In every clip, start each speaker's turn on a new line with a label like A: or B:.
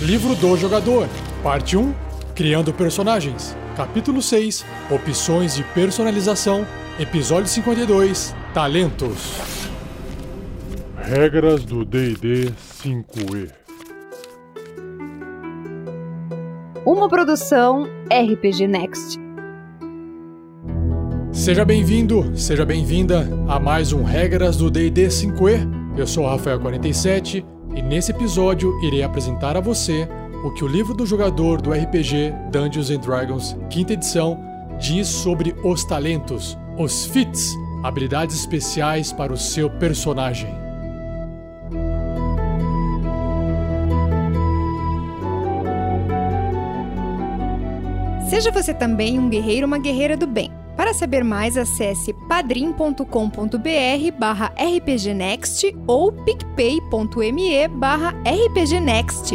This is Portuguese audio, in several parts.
A: Livro do Jogador, Parte 1 Criando Personagens, Capítulo 6 Opções de Personalização, Episódio 52 Talentos.
B: Regras do DD 5E.
C: Uma produção RPG Next.
A: Seja bem-vindo, seja bem-vinda a mais um Regras do DD 5E. Eu sou o Rafael47 e nesse episódio irei apresentar a você o que o livro do jogador do RPG Dungeons and Dragons, quinta edição, diz sobre os talentos, os fits, habilidades especiais para o seu personagem.
C: Seja você também um guerreiro ou uma guerreira do bem. Para saber mais, acesse padrim.com.br barra rpgnext ou picpay.me barra rpgnext.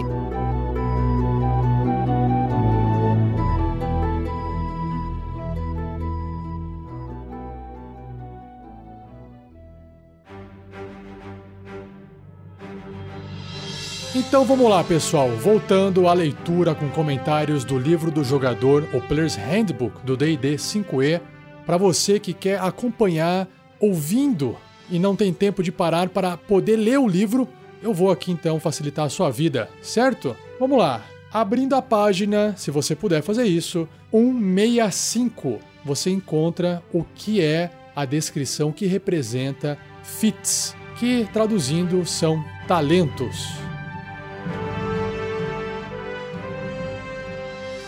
A: Então vamos lá, pessoal. Voltando à leitura com comentários do livro do jogador, o Player's Handbook do D&D 5e, para você que quer acompanhar ouvindo e não tem tempo de parar para poder ler o livro, eu vou aqui então facilitar a sua vida, certo? Vamos lá. Abrindo a página, se você puder fazer isso, 165, você encontra o que é a descrição que representa fits, que traduzindo são talentos.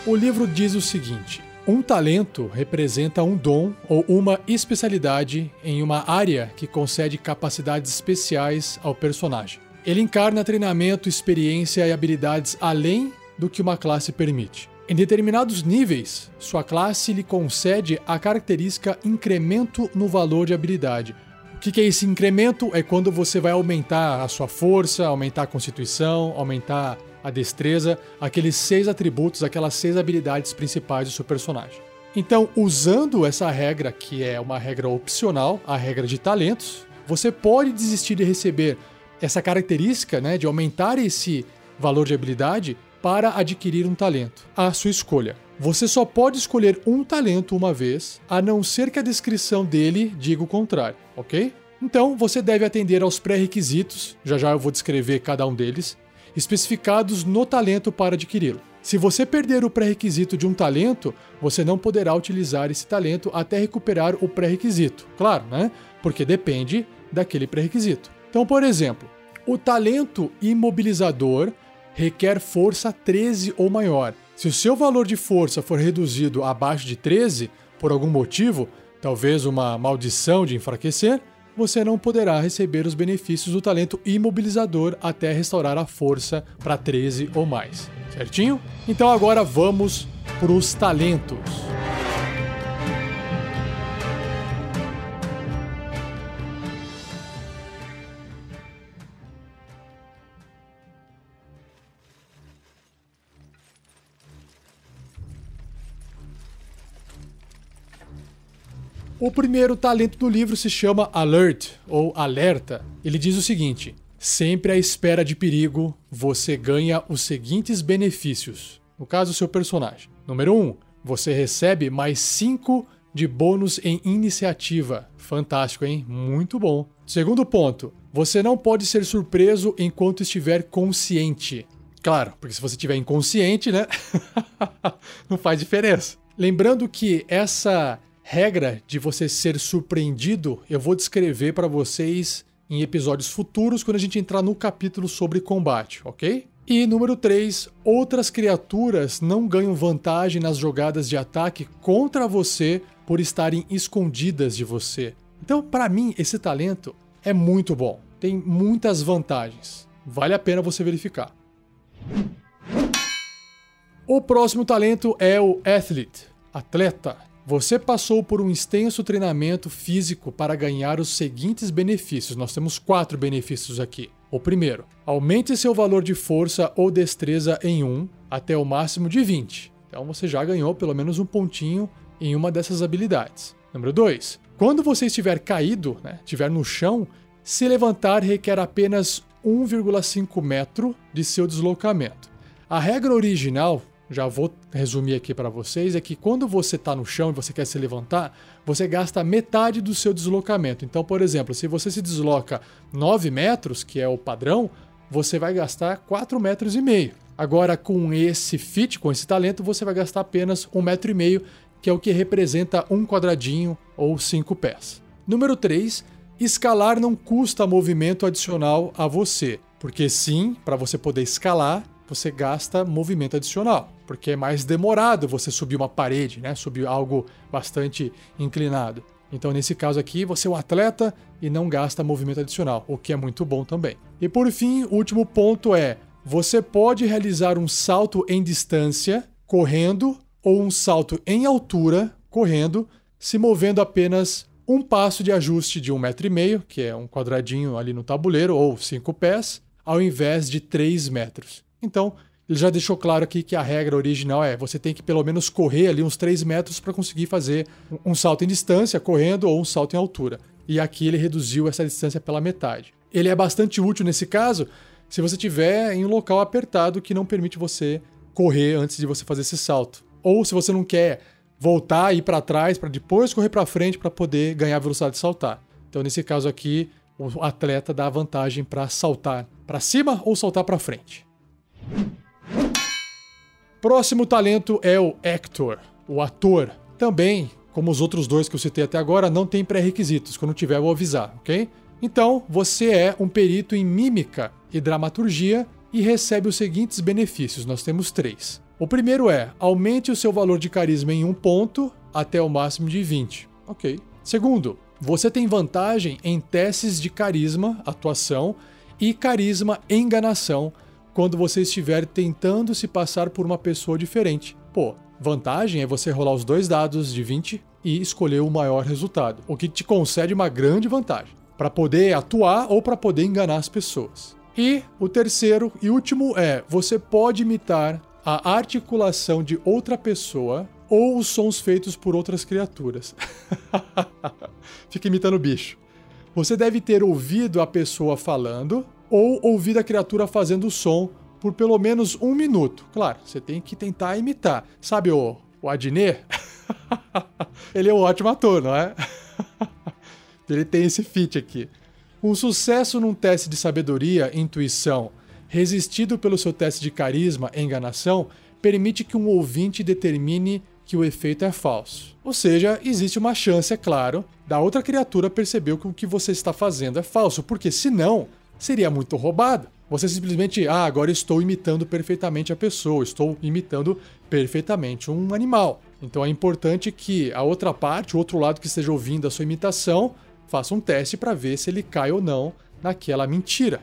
A: O livro diz o seguinte: um talento representa um dom ou uma especialidade em uma área que concede capacidades especiais ao personagem. Ele encarna treinamento, experiência e habilidades além do que uma classe permite. Em determinados níveis, sua classe lhe concede a característica incremento no valor de habilidade. O que é esse incremento? É quando você vai aumentar a sua força, aumentar a constituição, aumentar a destreza, aqueles seis atributos, aquelas seis habilidades principais do seu personagem. Então, usando essa regra, que é uma regra opcional, a regra de talentos, você pode desistir de receber essa característica, né, de aumentar esse valor de habilidade para adquirir um talento. A sua escolha. Você só pode escolher um talento uma vez, a não ser que a descrição dele diga o contrário, ok? Então, você deve atender aos pré-requisitos, já já eu vou descrever cada um deles, especificados no talento para adquiri-lo. Se você perder o pré-requisito de um talento, você não poderá utilizar esse talento até recuperar o pré-requisito. Claro, né? Porque depende daquele pré-requisito. Então, por exemplo, o talento imobilizador requer força 13 ou maior. Se o seu valor de força for reduzido abaixo de 13, por algum motivo, talvez uma maldição de enfraquecer, você não poderá receber os benefícios do talento imobilizador até restaurar a força para 13 ou mais. Certinho? Então agora vamos para os talentos. O primeiro talento do livro se chama Alert ou Alerta. Ele diz o seguinte: sempre à espera de perigo, você ganha os seguintes benefícios. No caso, seu personagem. Número 1. Um, você recebe mais 5 de bônus em iniciativa. Fantástico, hein? Muito bom. Segundo ponto. Você não pode ser surpreso enquanto estiver consciente. Claro, porque se você estiver inconsciente, né? não faz diferença. Lembrando que essa regra de você ser surpreendido, eu vou descrever para vocês em episódios futuros quando a gente entrar no capítulo sobre combate, ok? E número 3, outras criaturas não ganham vantagem nas jogadas de ataque contra você por estarem escondidas de você. Então, para mim, esse talento é muito bom. Tem muitas vantagens. Vale a pena você verificar. O próximo talento é o Athlete, atleta. Você passou por um extenso treinamento físico para ganhar os seguintes benefícios. Nós temos quatro benefícios aqui. O primeiro, aumente seu valor de força ou destreza em 1 até o máximo de 20. Então você já ganhou pelo menos um pontinho em uma dessas habilidades. Número 2, quando você estiver caído, né, estiver no chão, se levantar requer apenas 1,5 metro de seu deslocamento. A regra original, já vou resumir aqui para vocês, é que quando você está no chão e você quer se levantar, você gasta metade do seu deslocamento. Então, por exemplo, se você se desloca 9 metros, que é o padrão, você vai gastar 4 metros e meio. Agora, com esse fit, com esse talento, você vai gastar apenas um metro e meio, que é o que representa um quadradinho ou cinco pés. Número 3, escalar não custa movimento adicional a você, porque sim, para você poder escalar, você gasta movimento adicional, porque é mais demorado você subir uma parede, né? Subir algo bastante inclinado. Então, nesse caso aqui, você é um atleta e não gasta movimento adicional, o que é muito bom também. E por fim, o último ponto é: você pode realizar um salto em distância correndo ou um salto em altura correndo, se movendo apenas um passo de ajuste de um metro e meio, que é um quadradinho ali no tabuleiro, ou cinco pés, ao invés de três metros. Então, ele já deixou claro aqui que a regra original é você tem que pelo menos correr ali uns 3 metros para conseguir fazer um salto em distância, correndo, ou um salto em altura. E aqui ele reduziu essa distância pela metade. Ele é bastante útil nesse caso se você estiver em um local apertado que não permite você correr antes de você fazer esse salto. Ou se você não quer voltar e ir para trás para depois correr para frente para poder ganhar velocidade de saltar. Então nesse caso aqui, o atleta dá vantagem para saltar para cima ou saltar para frente. Próximo talento é o actor, o ator. Também, como os outros dois que eu citei até agora, não tem pré-requisitos. Quando tiver, eu vou avisar, ok? Então, você é um perito em mímica e dramaturgia e recebe os seguintes benefícios. Nós temos três. O primeiro é aumente o seu valor de carisma em um ponto até o máximo de 20. Ok. Segundo, você tem vantagem em testes de carisma, atuação e carisma enganação quando você estiver tentando se passar por uma pessoa diferente. Pô, vantagem é você rolar os dois dados de 20 e escolher o maior resultado, o que te concede uma grande vantagem para poder atuar ou para poder enganar as pessoas. E o terceiro e último é: você pode imitar a articulação de outra pessoa ou os sons feitos por outras criaturas. Fica imitando o bicho. Você deve ter ouvido a pessoa falando ou ouvir a criatura fazendo o som por pelo menos um minuto. Claro, você tem que tentar imitar. Sabe o, o Adnet? Ele é um ótimo ator, não é? Ele tem esse feat aqui. Um sucesso num teste de sabedoria, intuição, resistido pelo seu teste de carisma, enganação, permite que um ouvinte determine que o efeito é falso. Ou seja, existe uma chance, é claro, da outra criatura perceber que o que você está fazendo é falso, porque senão seria muito roubado. Você simplesmente, ah, agora estou imitando perfeitamente a pessoa, estou imitando perfeitamente um animal. Então é importante que a outra parte, o outro lado que esteja ouvindo a sua imitação, faça um teste para ver se ele cai ou não naquela mentira.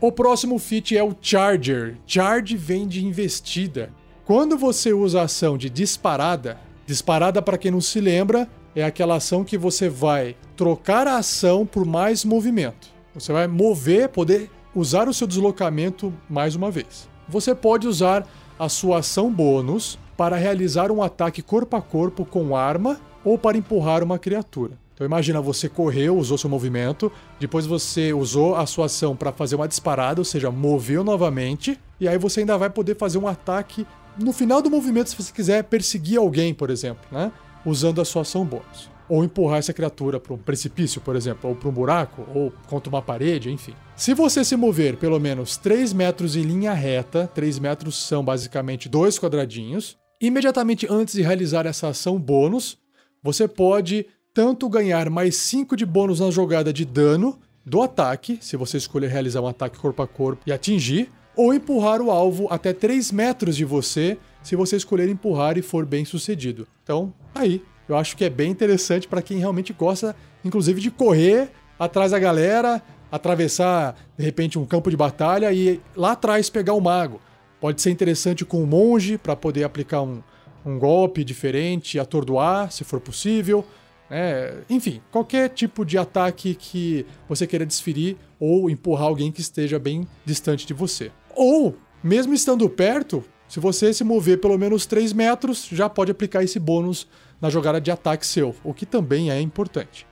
A: O próximo feat é o Charger. Charge vem de investida. Quando você usa a ação de disparada, disparada para quem não se lembra, é aquela ação que você vai trocar a ação por mais movimento. Você vai mover, poder usar o seu deslocamento mais uma vez. Você pode usar a sua ação bônus para realizar um ataque corpo a corpo com arma ou para empurrar uma criatura. Então imagina, você correu, usou seu movimento, depois você usou a sua ação para fazer uma disparada, ou seja, moveu novamente, e aí você ainda vai poder fazer um ataque no final do movimento se você quiser perseguir alguém, por exemplo, né? Usando a sua ação bônus. Ou empurrar essa criatura para um precipício, por exemplo, ou para um buraco, ou contra uma parede, enfim. Se você se mover pelo menos 3 metros em linha reta, 3 metros são basicamente dois quadradinhos, imediatamente antes de realizar essa ação bônus, você pode tanto ganhar mais 5 de bônus na jogada de dano do ataque, se você escolher realizar um ataque corpo a corpo e atingir, ou empurrar o alvo até 3 metros de você, se você escolher empurrar e for bem sucedido. Então, aí, eu acho que é bem interessante para quem realmente gosta, inclusive, de correr atrás da galera, atravessar de repente um campo de batalha e lá atrás pegar o mago. Pode ser interessante com o monge para poder aplicar um, um golpe diferente, atordoar, se for possível. É, enfim, qualquer tipo de ataque que você queira desferir ou empurrar alguém que esteja bem distante de você. Ou, mesmo estando perto, se você se mover pelo menos 3 metros, já pode aplicar esse bônus na jogada de ataque seu, o que também é importante.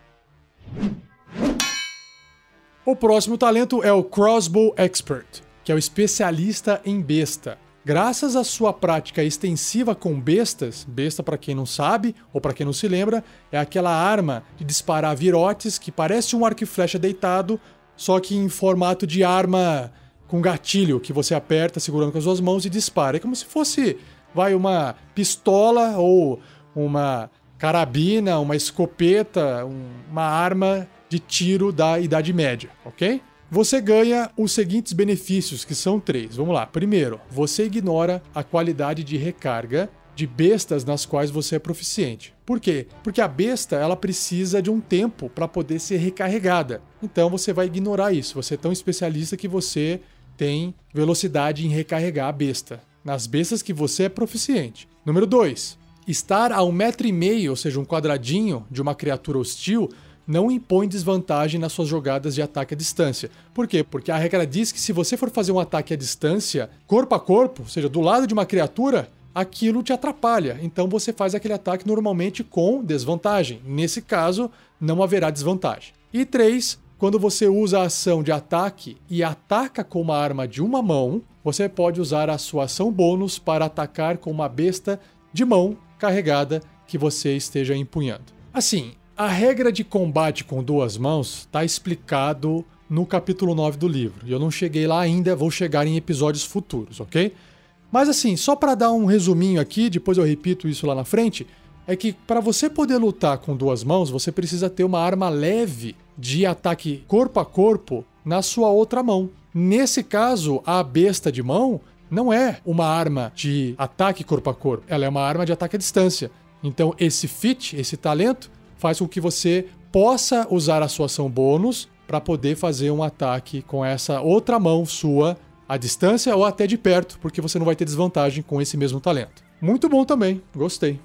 A: O próximo talento é o Crossbow Expert. que é o especialista em besta. Graças à sua prática extensiva com bestas, besta para quem não sabe ou para quem não se lembra, é aquela arma de disparar virotes que parece um arco e flecha deitado, só que em formato de arma com gatilho que você aperta segurando com as suas mãos e dispara. É como se fosse, vai, uma pistola ou uma carabina, uma escopeta, uma arma de tiro da Idade Média, ok? Você ganha os seguintes benefícios, que são três. Vamos lá. Primeiro, você ignora a qualidade de recarga de bestas nas quais você é proficiente. Por quê? Porque a besta ela precisa de um tempo para poder ser recarregada. Então você vai ignorar isso. Você é tão especialista que você tem velocidade em recarregar a besta. Nas bestas que você é proficiente. Número 2. Estar a um metro e meio, ou seja, um quadradinho de uma criatura hostil, não impõe desvantagem nas suas jogadas de ataque à distância. Por quê? Porque a regra diz que se você for fazer um ataque à distância, corpo a corpo, ou seja, do lado de uma criatura, aquilo te atrapalha. Então você faz aquele ataque normalmente com desvantagem. Nesse caso, não haverá desvantagem. E 3. Quando você usa a ação de ataque e ataca com uma arma de uma mão, você pode usar a sua ação bônus para atacar com uma besta de mão carregada que você esteja empunhando. Assim, a regra de combate com duas mãos está explicado no capítulo 9 do livro. Eu não cheguei lá ainda, vou chegar em episódios futuros, ok? Mas assim, só para dar um resuminho aqui, depois eu repito isso lá na frente, é que para você poder lutar com duas mãos, você precisa ter uma arma leve de ataque corpo a corpo na sua outra mão. Nesse caso, a besta de mão não é uma arma de ataque corpo a corpo, ela é uma arma de ataque à distância. Então, esse fit, esse talento, faz com que você possa usar a sua ação bônus para poder fazer um ataque com essa outra mão sua à distância ou até de perto, porque você não vai ter desvantagem com esse mesmo talento. Muito bom também, gostei.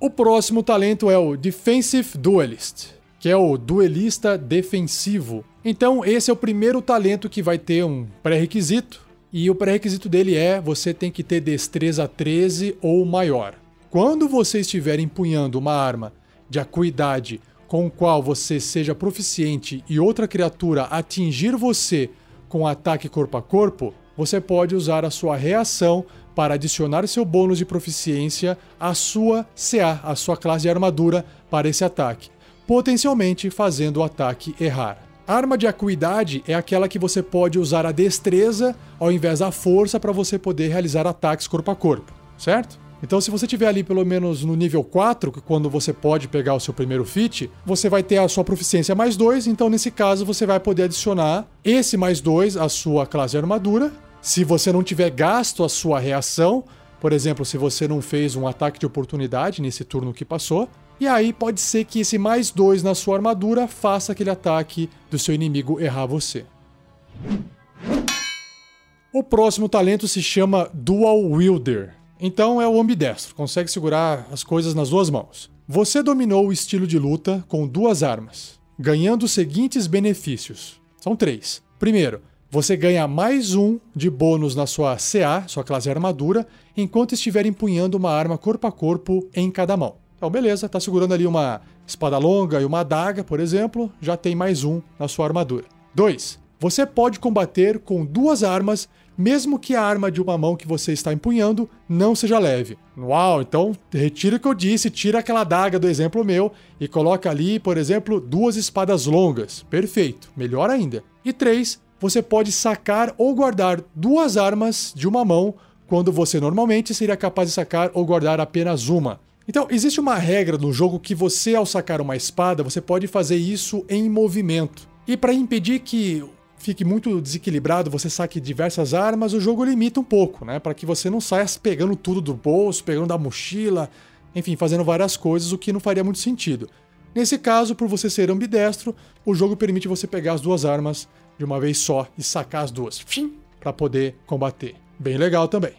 A: O próximo talento é o Defensive Duelist, que é o duelista defensivo. Então, esse é o primeiro talento que vai ter um pré-requisito, e o pré-requisito dele é você tem que ter destreza 13 ou maior. Quando você estiver empunhando uma arma de acuidade com o qual você seja proficiente e outra criatura atingir você com ataque corpo a corpo, você pode usar a sua reação para adicionar seu bônus de proficiência à sua CA, à sua classe de armadura, para esse ataque, potencialmente fazendo o ataque errar. A arma de acuidade é aquela que você pode usar a destreza ao invés da força para você poder realizar ataques corpo a corpo, certo? Então, se você tiver ali pelo menos no nível 4, que quando você pode pegar o seu primeiro feat, você vai ter a sua proficiência mais 2. Então, nesse caso, você vai poder adicionar esse mais 2 à sua classe de armadura. Se você não tiver gasto a sua reação, por exemplo, se você não fez um ataque de oportunidade nesse turno que passou, e aí pode ser que esse mais 2 na sua armadura faça aquele ataque do seu inimigo errar você. O próximo talento se chama Dual Wielder. Então é o ambidestro, consegue segurar as coisas nas duas mãos. Você dominou o estilo de luta com duas armas, ganhando os seguintes benefícios. São três. Primeiro, você ganha mais um de bônus na sua CA, sua classe armadura, enquanto estiver empunhando uma arma corpo a corpo em cada mão. Então, beleza, tá segurando ali uma espada longa e uma adaga, por exemplo, já tem mais um na sua armadura. 2. Você pode combater com duas armas mesmo que a arma de uma mão que você está empunhando não seja leve. Uau, então retira o que eu disse, tira aquela daga do exemplo meu e coloca ali, por exemplo, duas espadas longas. Perfeito, melhor ainda. E três, você pode sacar ou guardar duas armas de uma mão quando você normalmente seria capaz de sacar ou guardar apenas uma. Então, existe uma regra no jogo que você, ao sacar uma espada, você pode fazer isso em movimento. E para impedir que fique muito desequilibrado, você saque diversas armas, o jogo limita um pouco, né? Para que você não saia pegando tudo do bolso, pegando da mochila, enfim, fazendo várias coisas, o que não faria muito sentido. Nesse caso, por você ser ambidestro, o jogo permite você pegar as duas armas de uma vez só e sacar as duas, para poder combater. Bem legal também.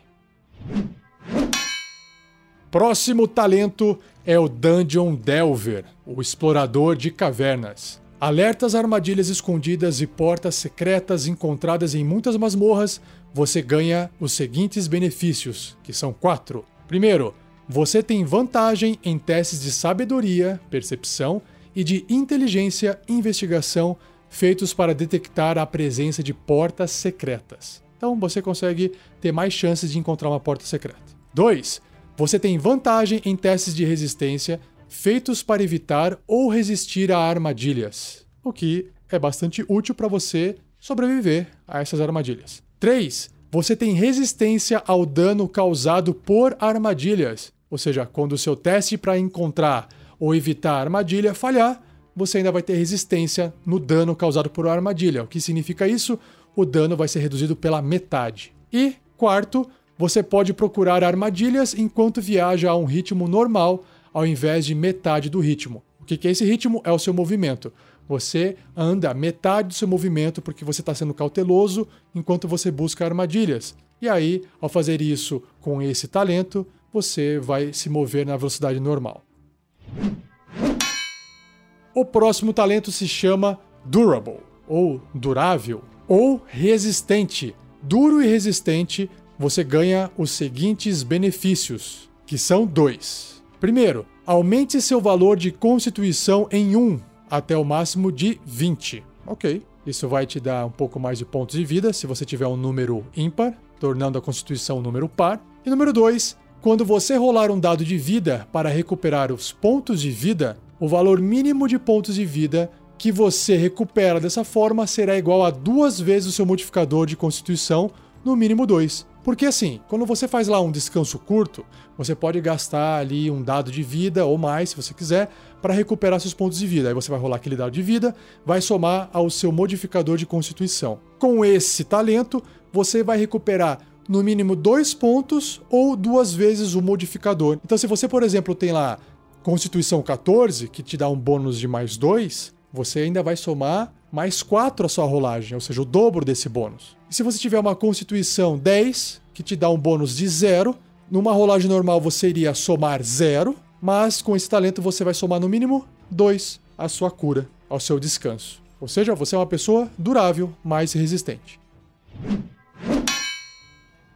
A: Próximo talento é o Dungeon Delver, o explorador de cavernas. Alertas armadilhas escondidas e portas secretas encontradas em muitas masmorras, você ganha os seguintes benefícios, que são quatro. Primeiro, você tem vantagem em testes de sabedoria, percepção e de inteligência, investigação feitos para detectar a presença de portas secretas. Então você consegue ter mais chances de encontrar uma porta secreta. 2. Você tem vantagem em testes de resistência feitos para evitar ou resistir a armadilhas, o que é bastante útil para você sobreviver a essas armadilhas. 3. Você tem resistência ao dano causado por armadilhas, ou seja, quando o seu teste para encontrar ou evitar a armadilha falhar, você ainda vai ter resistência no dano causado por armadilha. O que significa isso? O dano vai ser reduzido pela metade. E, quarto, você pode procurar armadilhas enquanto viaja a um ritmo normal, ao invés de metade do ritmo. O que é esse ritmo? É o seu movimento. Você anda metade do seu movimento porque você está sendo cauteloso enquanto você busca armadilhas. E aí, ao fazer isso com esse talento, você vai se mover na velocidade normal. O próximo talento se chama Durable, ou durável, ou resistente. Duro e resistente, você ganha os seguintes benefícios, que são dois. Primeiro, aumente seu valor de constituição em 1 até o máximo de 20. Ok, isso vai te dar um pouco mais de pontos de vida se você tiver um número ímpar, tornando a constituição um número par. E número 2, quando você rolar um dado de vida para recuperar os pontos de vida, o valor mínimo de pontos de vida que você recupera dessa forma será igual a duas vezes o seu modificador de constituição, no mínimo 2. Porque assim, quando você faz lá um descanso curto, você pode gastar ali um dado de vida ou mais, se você quiser, para recuperar seus pontos de vida. Aí você vai rolar aquele dado de vida, vai somar ao seu modificador de constituição. Com esse talento, você vai recuperar no mínimo dois pontos ou duas vezes o modificador. Então, se você, por exemplo, tem lá Constituição 14, que te dá um bônus de mais 2, você ainda vai somar mais 4 a sua rolagem, ou seja, o dobro desse bônus. E se você tiver uma Constituição 10, que te dá um bônus de 0, numa rolagem normal você iria somar 0, mas com esse talento você vai somar no mínimo 2 à sua cura, ao seu descanso. Ou seja, você é uma pessoa durável, mais resistente.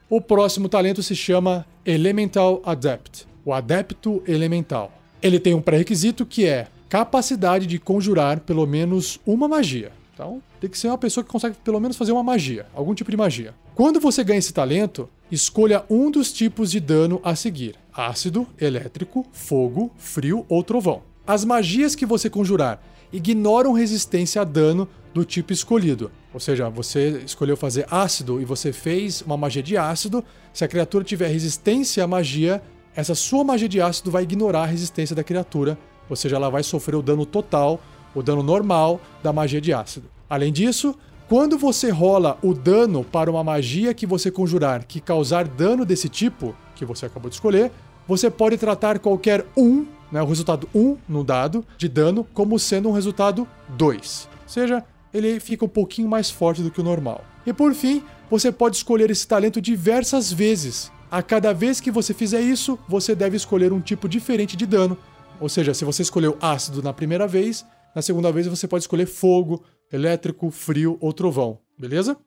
A: O próximo talento se chama Elemental Adept, o Adepto Elemental. Ele tem um pré-requisito que é capacidade de conjurar pelo menos uma magia. Então, tem que ser uma pessoa que consegue pelo menos fazer uma magia, algum tipo de magia. Quando você ganha esse talento, escolha um dos tipos de dano a seguir: ácido, elétrico, fogo, frio ou trovão. As magias que você conjurar ignoram resistência a dano do tipo escolhido. Ou seja, você escolheu fazer ácido e você fez uma magia de ácido. Se a criatura tiver resistência à magia, essa sua magia de ácido vai ignorar a resistência da criatura, ou seja, ela vai sofrer o dano total, o dano normal da magia de ácido. Além disso, quando você rola o dano para uma magia que você conjurar que causar dano desse tipo, que você acabou de escolher, você pode tratar qualquer um, né, o resultado 1 no dado de dano, como sendo um resultado 2. Ou seja, ele fica um pouquinho mais forte do que o normal. E por fim, você pode escolher esse talento diversas vezes, a cada vez que você fizer isso, você deve escolher um tipo diferente de dano. Ou seja, se você escolheu ácido na primeira vez, na segunda vez você pode escolher fogo, elétrico, frio ou trovão, beleza?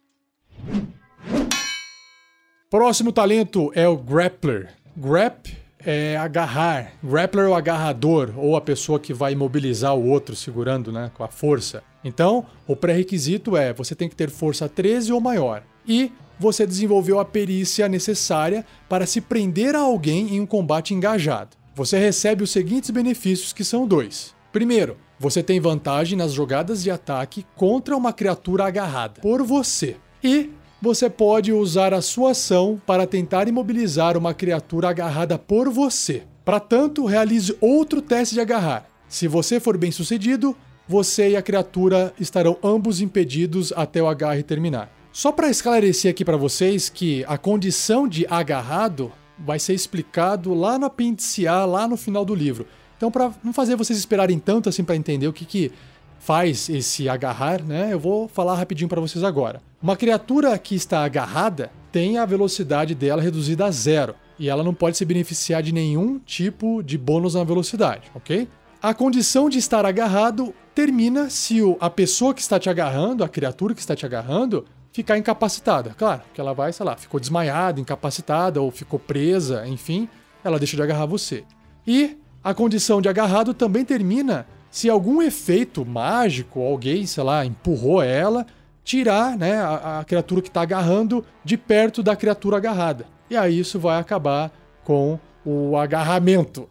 A: Próximo talento é o Grappler. Grap é agarrar. Grappler é o agarrador, ou a pessoa que vai imobilizar o outro segurando né, com a força. Então, o pré-requisito é você tem que ter força 13 ou maior. E você desenvolveu a perícia necessária para se prender a alguém em um combate engajado. Você recebe os seguintes benefícios, que são dois. Primeiro, você tem vantagem nas jogadas de ataque contra uma criatura agarrada por você. E você pode usar a sua ação para tentar imobilizar uma criatura agarrada por você. Para tanto, realize outro teste de agarrar. Se você for bem sucedido, você e a criatura estarão ambos impedidos até o agarre terminar. Só para esclarecer aqui para vocês que a condição de agarrado vai ser explicado lá no apêndice A, lá no final do livro. Então, para não fazer vocês esperarem tanto assim para entender o que, que faz esse agarrar, né? Eu vou falar rapidinho para vocês agora. Uma criatura que está agarrada tem a velocidade dela reduzida a zero e ela não pode se beneficiar de nenhum tipo de bônus na velocidade, ok? A condição de estar agarrado termina se a pessoa que está te agarrando, a criatura que está te agarrando, ficar incapacitada. Claro, que ela vai, sei lá, ficou desmaiada, incapacitada ou ficou presa, enfim, ela deixa de agarrar você. E a condição de agarrado também termina se algum efeito mágico, alguém, sei lá, empurrou ela, tirar né, a, a criatura que está agarrando de perto da criatura agarrada. E aí isso vai acabar com o agarramento.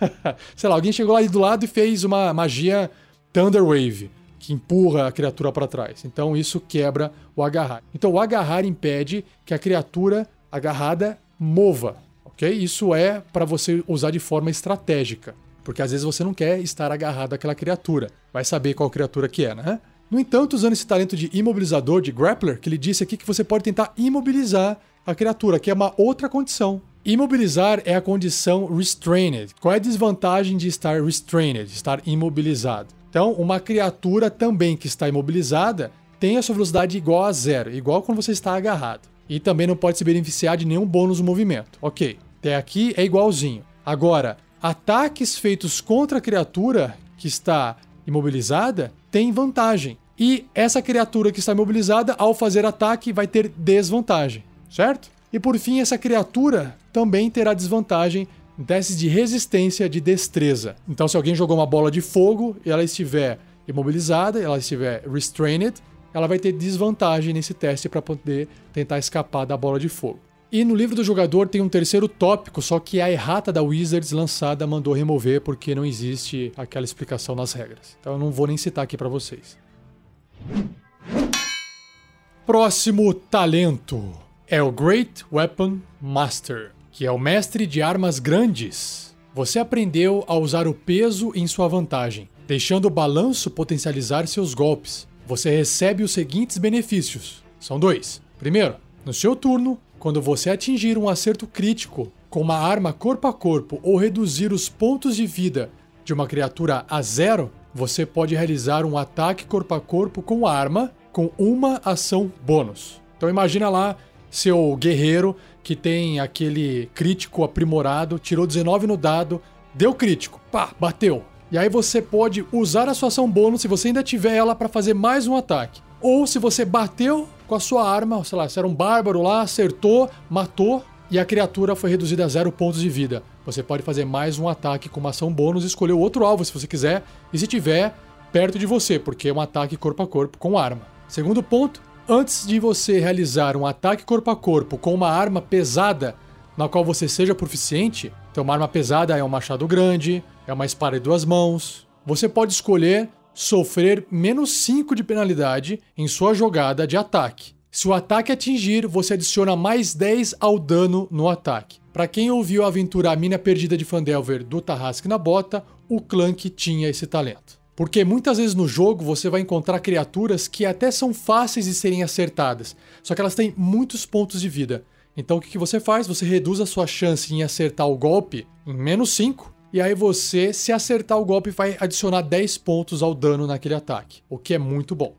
A: sei lá, alguém chegou lá do lado e fez uma magia Thunder Wave que empurra a criatura para trás. Então isso quebra o agarrar. Então o agarrar impede que a criatura agarrada mova, ok? Isso é para você usar de forma estratégica, porque às vezes você não quer estar agarrado àquela criatura. Vai saber qual criatura que é, né? No entanto, usando esse talento de imobilizador, de grappler, que ele disse aqui que você pode tentar imobilizar a criatura, que é uma outra condição. Imobilizar é a condição restrained. Qual é a desvantagem de estar restrained, estar imobilizado? Então, uma criatura também que está imobilizada tem a sua velocidade igual a zero, igual quando você está agarrado. E também não pode se beneficiar de nenhum bônus no movimento. Ok, até aqui é igualzinho. Agora, ataques feitos contra a criatura que está imobilizada têm vantagem. E essa criatura que está imobilizada, ao fazer ataque, vai ter desvantagem, certo? E por fim, essa criatura também terá desvantagem testes de resistência de destreza. Então, se alguém jogou uma bola de fogo e ela estiver imobilizada, ela estiver restrained, ela vai ter desvantagem nesse teste para poder tentar escapar da bola de fogo. E no livro do jogador tem um terceiro tópico, só que a errata da Wizards lançada mandou remover porque não existe aquela explicação nas regras. Então eu não vou nem citar aqui para vocês. Próximo talento é o Great Weapon Master que é o mestre de armas grandes. Você aprendeu a usar o peso em sua vantagem, deixando o balanço potencializar seus golpes. Você recebe os seguintes benefícios: são dois. Primeiro, no seu turno, quando você atingir um acerto crítico com uma arma corpo a corpo ou reduzir os pontos de vida de uma criatura a zero, você pode realizar um ataque corpo a corpo com arma com uma ação bônus. Então imagina lá seu guerreiro que tem aquele crítico aprimorado, tirou 19 no dado, deu crítico, pá, bateu. E aí você pode usar a sua ação bônus se você ainda tiver ela para fazer mais um ataque. Ou se você bateu com a sua arma, sei lá, se era um bárbaro lá, acertou, matou e a criatura foi reduzida a zero pontos de vida. Você pode fazer mais um ataque com uma ação bônus e escolher outro alvo se você quiser, e se tiver perto de você, porque é um ataque corpo a corpo com arma. Segundo ponto, Antes de você realizar um ataque corpo a corpo com uma arma pesada na qual você seja proficiente, então uma arma pesada é um machado grande, é uma espada de duas mãos, você pode escolher sofrer menos 5 de penalidade em sua jogada de ataque. Se o ataque atingir, você adiciona mais 10 ao dano no ataque. Para quem ouviu a aventura A Mina Perdida de Fandelver do Tarrasque na Bota, o Clank tinha esse talento. Porque muitas vezes no jogo você vai encontrar criaturas que até são fáceis de serem acertadas, só que elas têm muitos pontos de vida. Então o que, você faz? Você reduz a sua chance em acertar o golpe em menos 5, e aí você, se acertar o golpe, vai adicionar 10 pontos ao dano naquele ataque, o que é muito bom.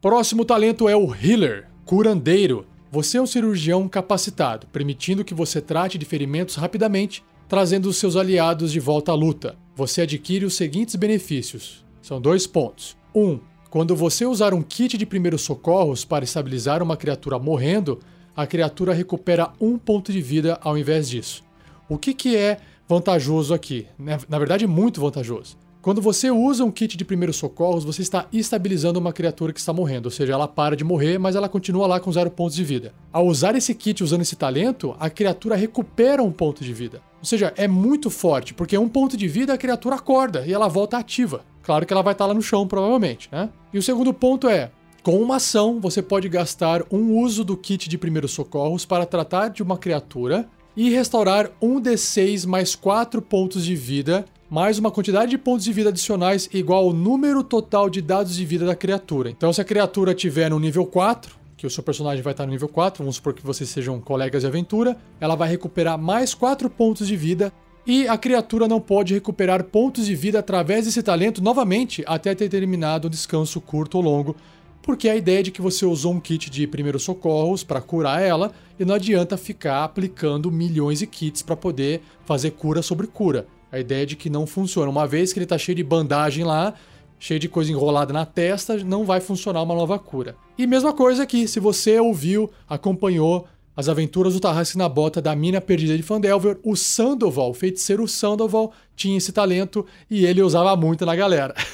A: Próximo talento é o Healer, curandeiro. Você é um cirurgião capacitado, permitindo que você trate de ferimentos rapidamente, trazendo os seus aliados de volta à luta você adquire os seguintes benefícios. São dois pontos. 1. Um, quando você usar um kit de primeiros socorros para estabilizar uma criatura morrendo, a criatura recupera um ponto de vida ao invés disso. O que, que é vantajoso aqui? Na verdade, muito vantajoso. Quando você usa um kit de primeiros socorros, você está estabilizando uma criatura que está morrendo, ou seja, ela para de morrer, mas ela continua lá com zero pontos de vida. Ao usar esse kit usando esse talento, a criatura recupera um ponto de vida. Ou seja, é muito forte, porque um ponto de vida a criatura acorda e ela volta ativa. Claro que ela vai estar lá no chão, provavelmente, né? E o segundo ponto é: com uma ação, você pode gastar um uso do kit de primeiros socorros para tratar de uma criatura e restaurar um D6 mais 4 pontos de vida mais uma quantidade de pontos de vida adicionais igual ao número total de dados de vida da criatura. Então, se a criatura tiver no nível 4, que o seu personagem vai estar no nível 4, vamos supor que vocês sejam colegas de aventura, ela vai recuperar mais 4 pontos de vida e a criatura não pode recuperar pontos de vida através desse talento novamente até ter terminado o descanso curto ou longo, porque a ideia é de que você usou um kit de primeiros socorros para curar ela e não adianta ficar aplicando milhões de kits para poder fazer cura sobre cura. A ideia de que não funciona. Uma vez que ele está cheio de bandagem lá, cheio de coisa enrolada na testa, não vai funcionar uma nova cura. E mesma coisa aqui, se você ouviu, acompanhou As Aventuras do Tarrasque na Bota da Mina Perdida de Fandelver, o Sandoval, o feiticeiro Sandoval, tinha esse talento e ele usava muito na galera.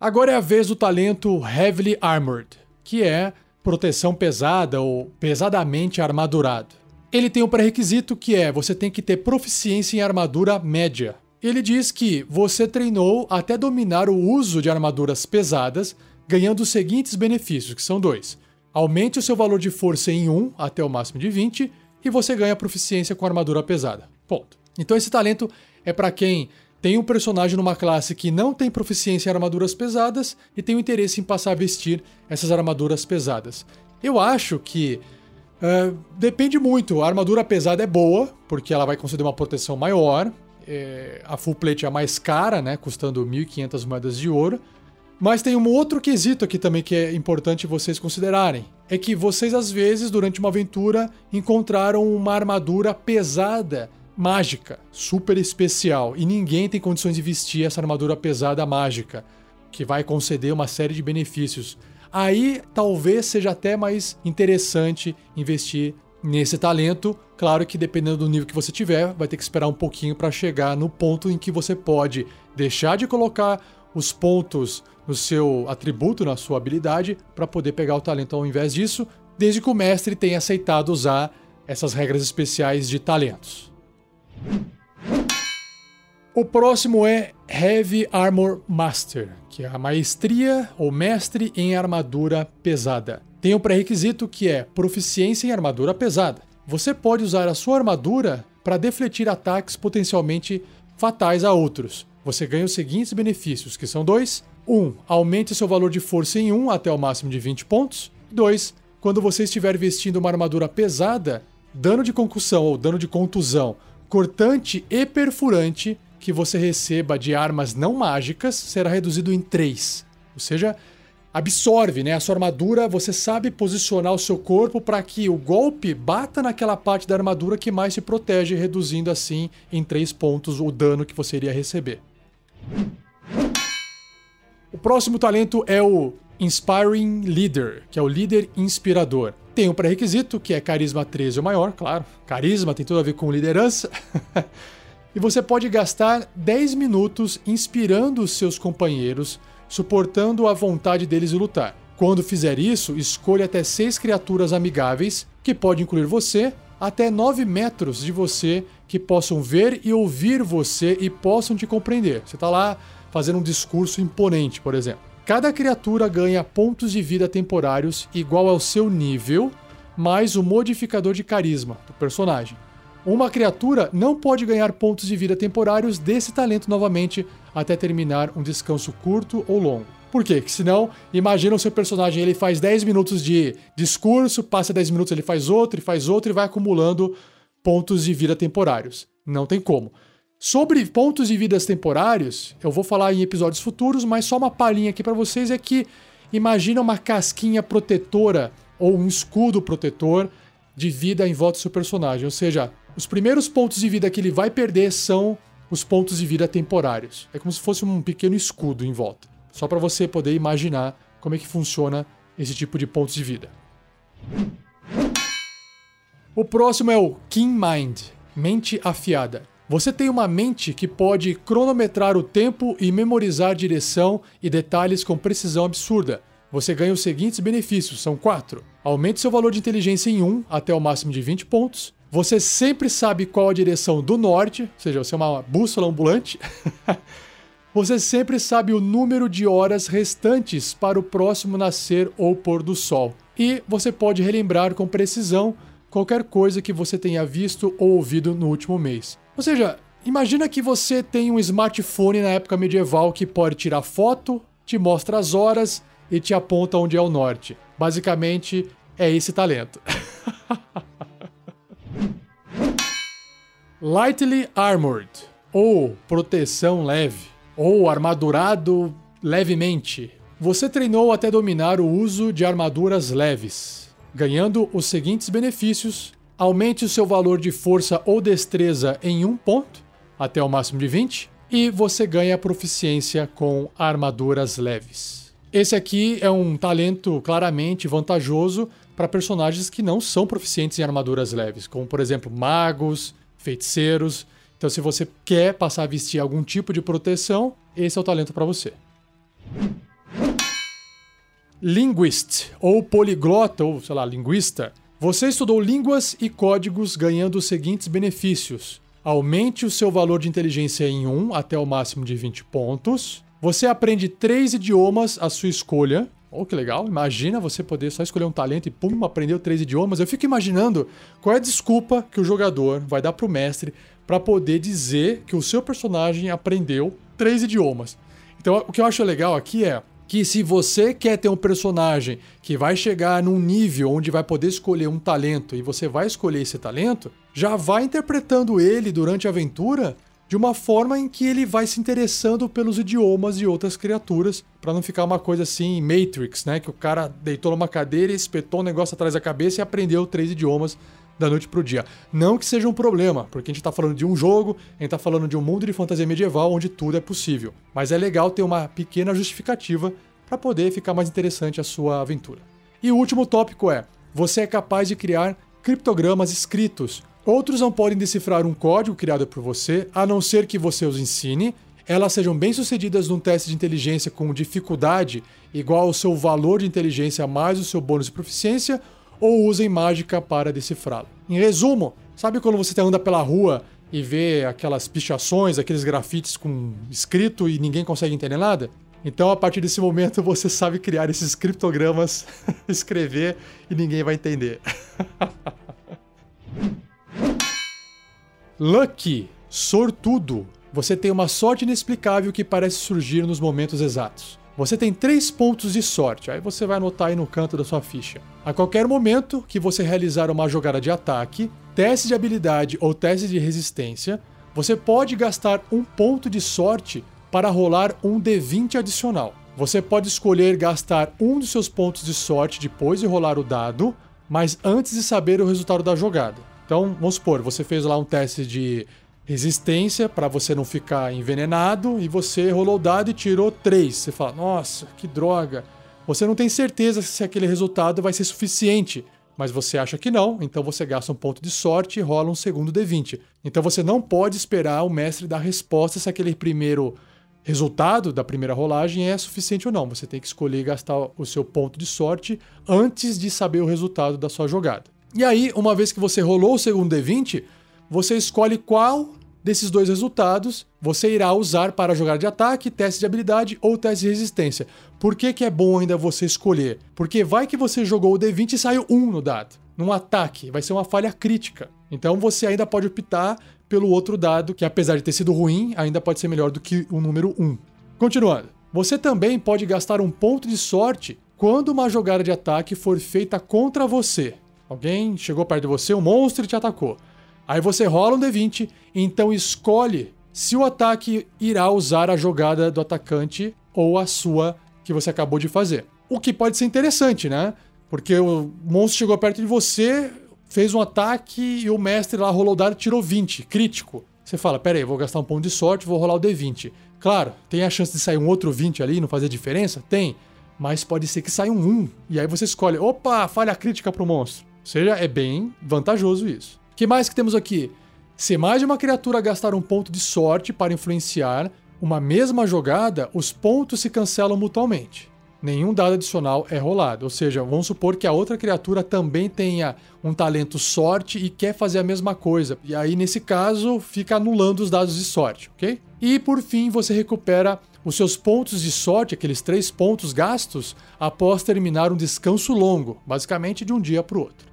A: Agora é a vez do talento Heavily Armored, que é proteção pesada ou pesadamente armadurado. Ele tem um pré-requisito que é você tem que ter proficiência em armadura média. Ele diz que você treinou até dominar o uso de armaduras pesadas, ganhando os seguintes benefícios, que são dois. Aumente o seu valor de força em 1 até o máximo de 20 e você ganha proficiência com armadura pesada. Ponto. Então esse talento é para quem tem um personagem numa classe que não tem proficiência em armaduras pesadas e tem o interesse em passar a vestir essas armaduras pesadas. Eu acho que uh, depende muito. A armadura pesada é boa, porque ela vai conceder uma proteção maior. É, a full plate é a mais cara, né, custando 1.500 moedas de ouro. Mas tem um outro quesito aqui também que é importante vocês considerarem. É que vocês, às vezes, durante uma aventura, encontraram uma armadura pesada mágica, super especial, e ninguém tem condições de vestir essa armadura pesada mágica, que vai conceder uma série de benefícios. Aí talvez seja até mais interessante investir nesse talento. Claro que dependendo do nível que você tiver, vai ter que esperar um pouquinho para chegar no ponto em que você pode deixar de colocar os pontos no seu atributo, na sua habilidade, para poder pegar o talento ao invés disso, desde que o mestre tenha aceitado usar essas regras especiais de talentos. O próximo é Heavy Armor Master, que é a maestria ou mestre em armadura pesada. Tem um pré-requisito que é proficiência em armadura pesada. Você pode usar a sua armadura para defletir ataques potencialmente fatais a outros. Você ganha os seguintes benefícios, que são dois. 1. Um, aumente seu valor de força em 1 um, até o máximo de 20 pontos. 2. Quando você estiver vestindo uma armadura pesada, dano de concussão ou dano de contusão cortante e perfurante que você receba de armas não mágicas será reduzido em 3. Ou seja, absorve, né? A sua armadura, você sabe posicionar o seu corpo para que o golpe bata naquela parte da armadura que mais se protege, reduzindo assim em 3 pontos o dano que você iria receber. O próximo talento é o Inspiring Leader, que é o líder inspirador. Tem um pré-requisito, que é carisma 13 ou maior, claro. Carisma tem tudo a ver com liderança. e você pode gastar 10 minutos inspirando os seus companheiros, suportando a vontade deles de lutar. Quando fizer isso, escolha até 6 criaturas amigáveis, que pode incluir você, até 9 metros de você, que possam ver e ouvir você e possam te compreender. Você está lá fazendo um discurso imponente, por exemplo. Cada criatura ganha pontos de vida temporários igual ao seu nível, mais o modificador de carisma do personagem. Uma criatura não pode ganhar pontos de vida temporários desse talento novamente até terminar um descanso curto ou longo. Por quê? Porque senão, imagina o seu personagem, ele faz 10 minutos de discurso, passa 10 minutos, ele faz outro, e faz outro e vai acumulando pontos de vida temporários. Não tem como. Sobre pontos de vidas temporários, eu vou falar em episódios futuros, mas só uma palhinha aqui para vocês é que imagina uma casquinha protetora ou um escudo protetor de vida em volta do seu personagem. Ou seja, os primeiros pontos de vida que ele vai perder são os pontos de vida temporários. É como se fosse um pequeno escudo em volta. Só para você poder imaginar como é que funciona esse tipo de pontos de vida. O próximo é o Keen Mind, mente afiada. Você tem uma mente que pode cronometrar o tempo e memorizar direção e detalhes com precisão absurda. Você ganha os seguintes benefícios, são quatro. Aumente seu valor de inteligência em 1 até o máximo de 20 pontos. Você sempre sabe qual a direção do norte, ou seja, você é uma bússola ambulante. você sempre sabe o número de horas restantes para o próximo nascer ou pôr do sol. E você pode relembrar com precisão qualquer coisa que você tenha visto ou ouvido no último mês. Ou seja, imagina que você tem um smartphone na época medieval que pode tirar foto, te mostra as horas e te aponta onde é o norte. Basicamente, é esse talento. Lightly Armored, ou proteção leve, ou armadurado levemente. Você treinou até dominar o uso de armaduras leves, ganhando os seguintes benefícios Aumente o seu valor de força ou destreza em um ponto, até o máximo de 20, e você ganha proficiência com armaduras leves. Esse aqui é um talento claramente vantajoso para personagens que não são proficientes em armaduras leves, como por exemplo magos, feiticeiros. Então, se você quer passar a vestir algum tipo de proteção, esse é o talento para você. Linguist, ou poliglota, ou sei lá, linguista. Você estudou línguas e códigos ganhando os seguintes benefícios: aumente o seu valor de inteligência em 1 até o máximo de 20 pontos. Você aprende três idiomas à sua escolha. Oh, que legal. Imagina você poder só escolher um talento e pum, aprendeu três idiomas. Eu fico imaginando qual é a desculpa que o jogador vai dar pro mestre para poder dizer que o seu personagem aprendeu três idiomas. Então, o que eu acho legal aqui é que se você quer ter um personagem que vai chegar num nível onde vai poder escolher um talento e você vai escolher esse talento, já vai interpretando ele durante a aventura de uma forma em que ele vai se interessando pelos idiomas de outras criaturas, para não ficar uma coisa assim Matrix, né, que o cara deitou numa cadeira, espetou um negócio atrás da cabeça e aprendeu três idiomas da noite pro dia. Não que seja um problema, porque a gente tá falando de um jogo, a gente tá falando de um mundo de fantasia medieval onde tudo é possível. Mas é legal ter uma pequena justificativa para poder ficar mais interessante a sua aventura. E o último tópico é: você é capaz de criar criptogramas escritos. Outros não podem decifrar um código criado por você, a não ser que você os ensine. Elas sejam bem-sucedidas num teste de inteligência com dificuldade igual ao seu valor de inteligência mais o seu bônus de proficiência, ou usem mágica para decifrá-lo. Em resumo, sabe quando você anda pela rua e vê aquelas pichações, aqueles grafites com escrito e ninguém consegue entender nada? Então, a partir desse momento, você sabe criar esses criptogramas, escrever e ninguém vai entender. Lucky, sortudo. Você tem uma sorte inexplicável que parece surgir nos momentos exatos. Você tem três pontos de sorte, aí você vai anotar aí no canto da sua ficha. A qualquer momento que você realizar uma jogada de ataque, teste de habilidade ou teste de resistência, você pode gastar um ponto de sorte para rolar um D20 adicional. Você pode escolher gastar um dos seus pontos de sorte depois de rolar o dado, mas antes de saber o resultado da jogada. Então, vamos supor, você fez lá um teste de resistência para você não ficar envenenado e você rolou o dado e tirou 3. Você fala, nossa, que droga. Você não tem certeza se aquele resultado vai ser suficiente, mas você acha que não, então você gasta um ponto de sorte e rola um segundo D20. Então você não pode esperar o mestre dar resposta se aquele primeiro resultado da primeira rolagem é suficiente ou não. Você tem que escolher gastar o seu ponto de sorte antes de saber o resultado da sua jogada. E aí, uma vez que você rolou o segundo D20, você escolhe qual desses dois resultados você irá usar para jogar de ataque, teste de habilidade ou teste de resistência. Por que, que é bom ainda você escolher? Porque vai que você jogou o D20 e saiu 1 no dado. Num ataque, vai ser uma falha crítica. Então você ainda pode optar pelo outro dado, que apesar de ter sido ruim, ainda pode ser melhor do que o número 1. Continuando. Você também pode gastar um ponto de sorte quando uma jogada de ataque for feita contra você. Alguém chegou perto de você, um monstro te atacou. Aí você rola um D20, então escolhe se o ataque irá usar a jogada do atacante ou a sua que você acabou de fazer. O que pode ser interessante, né? Porque o monstro chegou perto de você, fez um ataque e o mestre lá rolou o dado tirou 20, crítico. Você fala, pera aí, vou gastar um ponto de sorte, vou rolar o D20. Claro, tem a chance de sair um outro 20 ali e não fazer diferença? Tem. Mas pode ser que saia um 1. E aí você escolhe, opa, falha crítica pro monstro. Ou seja, é bem vantajoso isso que mais que temos aqui? Se mais de uma criatura gastar um ponto de sorte para influenciar uma mesma jogada, os pontos se cancelam mutuamente. Nenhum dado adicional é rolado. Ou seja, vamos supor que a outra criatura também tenha um talento sorte e quer fazer a mesma coisa. E aí, nesse caso, fica anulando os dados de sorte, ok? E por fim, você recupera os seus pontos de sorte, aqueles três pontos gastos, após terminar um descanso longo, basicamente de um dia para o outro.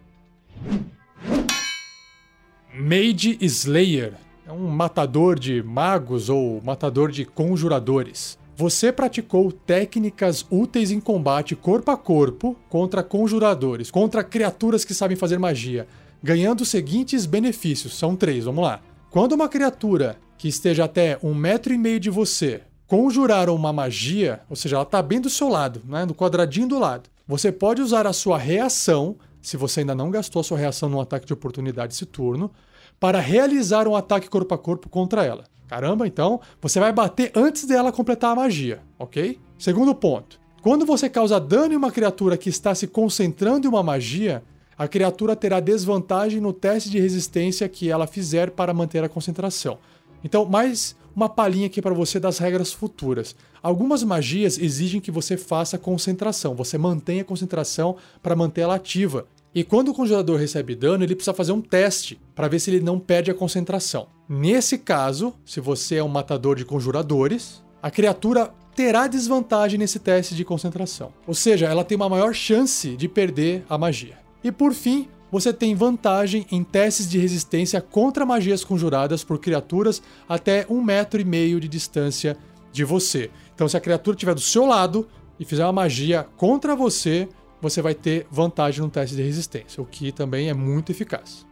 A: Mage Slayer é um matador de magos ou matador de conjuradores. Você praticou técnicas úteis em combate corpo a corpo contra conjuradores, contra criaturas que sabem fazer magia, ganhando os seguintes benefícios. São três, vamos lá. Quando uma criatura que esteja até um metro e meio de você conjurar uma magia, ou seja, ela está bem do seu lado, né, no quadradinho do lado, você pode usar a sua reação, se você ainda não gastou a sua reação num ataque de oportunidade esse turno, para realizar um ataque corpo a corpo contra ela. Caramba, então você vai bater antes dela completar a magia, ok? Segundo ponto. Quando você causa dano em uma criatura que está se concentrando em uma magia, a criatura terá desvantagem no teste de resistência que ela fizer para manter a concentração. Então, mais uma palhinha aqui para você das regras futuras. Algumas magias exigem que você faça concentração, você mantenha a concentração para manter ela ativa. E quando o conjurador recebe dano, ele precisa fazer um teste para ver se ele não perde a concentração. Nesse caso, se você é um matador de conjuradores, a criatura terá desvantagem nesse teste de concentração. Ou seja, ela tem uma maior chance de perder a magia. E por fim, você tem vantagem em testes de resistência contra magias conjuradas por criaturas até um metro e meio de distância de você. Então, se a criatura estiver do seu lado e fizer uma magia contra você, você vai ter vantagem no teste de resistência, o que também é muito eficaz.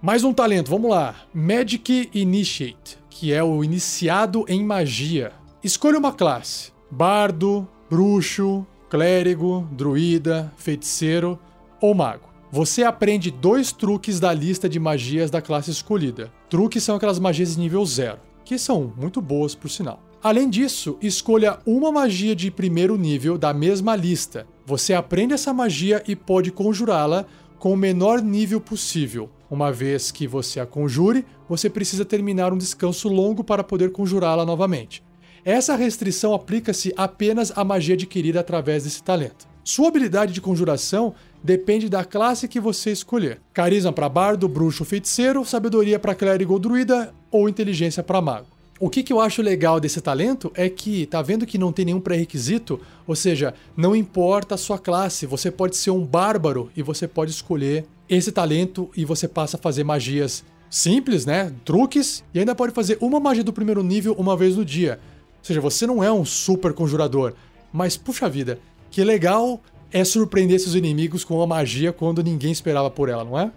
A: Mais um talento, vamos lá. Magic Initiate, que é o iniciado em magia. Escolha uma classe: bardo, bruxo, clérigo, druida, feiticeiro ou mago. Você aprende dois truques da lista de magias da classe escolhida. Truques são aquelas magias de nível zero, que são muito boas por sinal. Além disso, escolha uma magia de primeiro nível da mesma lista. Você aprende essa magia e pode conjurá-la com o menor nível possível. Uma vez que você a conjure, você precisa terminar um descanso longo para poder conjurá-la novamente. Essa restrição aplica-se apenas à magia adquirida através desse talento. Sua habilidade de conjuração depende da classe que você escolher. Carisma para bardo, bruxo, feiticeiro, sabedoria para clérigo ou druida ou inteligência para mago. O que, que, eu acho legal desse talento é que tá vendo que não tem nenhum pré-requisito, ou seja, não importa a sua classe, você pode ser um bárbaro e você pode escolher esse talento e você passa a fazer magias simples, né? Truques, e ainda pode fazer uma magia do primeiro nível uma vez no dia. Ou seja, você não é um super conjurador, mas puxa vida, que legal é surpreender seus inimigos com uma magia quando ninguém esperava por ela, não é?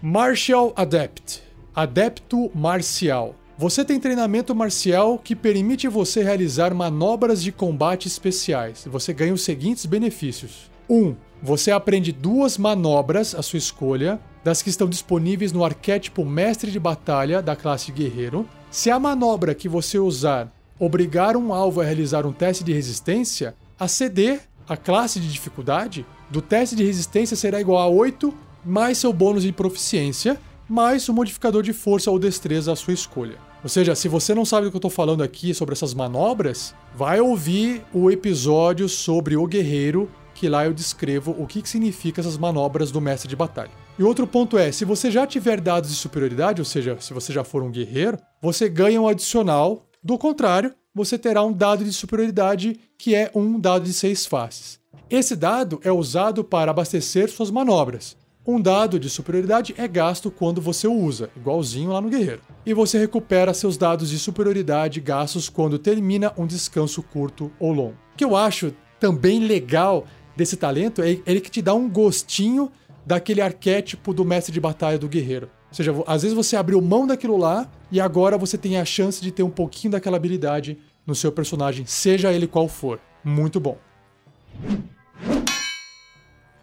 A: Martial Adept Adepto Marcial você tem treinamento marcial que permite você realizar manobras de combate especiais. Você ganha os seguintes benefícios: 1. Um, você aprende duas manobras à sua escolha, das que estão disponíveis no arquétipo Mestre de Batalha da classe Guerreiro. Se a manobra que você usar obrigar um alvo a realizar um teste de resistência, a CD, a classe de dificuldade, do teste de resistência será igual a 8 mais seu bônus de proficiência, mais o modificador de força ou destreza à sua escolha. Ou seja, se você não sabe do que eu estou falando aqui sobre essas manobras, vai ouvir o episódio sobre o guerreiro, que lá eu descrevo o que, que significa essas manobras do mestre de batalha. E outro ponto é, se você já tiver dados de superioridade, ou seja, se você já for um guerreiro, você ganha um adicional. Do contrário, você terá um dado de superioridade que é um dado de seis faces. Esse dado é usado para abastecer suas manobras. Um dado de superioridade é gasto quando você o usa, igualzinho lá no guerreiro. E você recupera seus dados de superioridade gastos quando termina um descanso curto ou longo. O que eu acho também legal desse talento é ele que te dá um gostinho daquele arquétipo do mestre de batalha do guerreiro. Ou seja, às vezes você abriu mão daquilo lá e agora você tem a chance de ter um pouquinho daquela habilidade no seu personagem, seja ele qual for. Muito bom.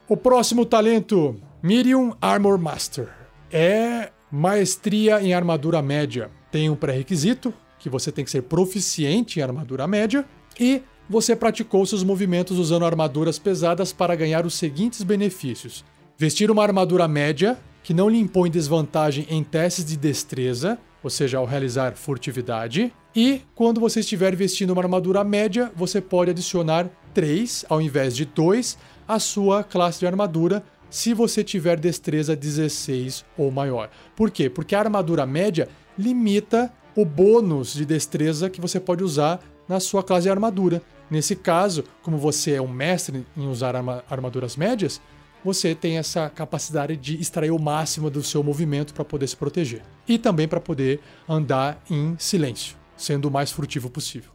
A: O próximo talento, Miriam Armor Master. É maestria em armadura média. Tem um pré-requisito, que você tem que ser proficiente em armadura média, e você praticou seus movimentos usando armaduras pesadas para ganhar os seguintes benefícios: Vestir uma armadura média, que não lhe impõe desvantagem em testes de destreza, ou seja, ao realizar furtividade. E quando você estiver vestindo uma armadura média, você pode adicionar 3 ao invés de 2 à sua classe de armadura, se você tiver destreza 16 ou maior. Por quê? Porque a armadura média limita o bônus de destreza que você pode usar na sua classe de armadura. Nesse caso, como você é um mestre em usar armaduras médias, você tem essa capacidade de extrair o máximo do seu movimento para poder se proteger. E também para poder andar em silêncio, sendo o mais furtivo possível.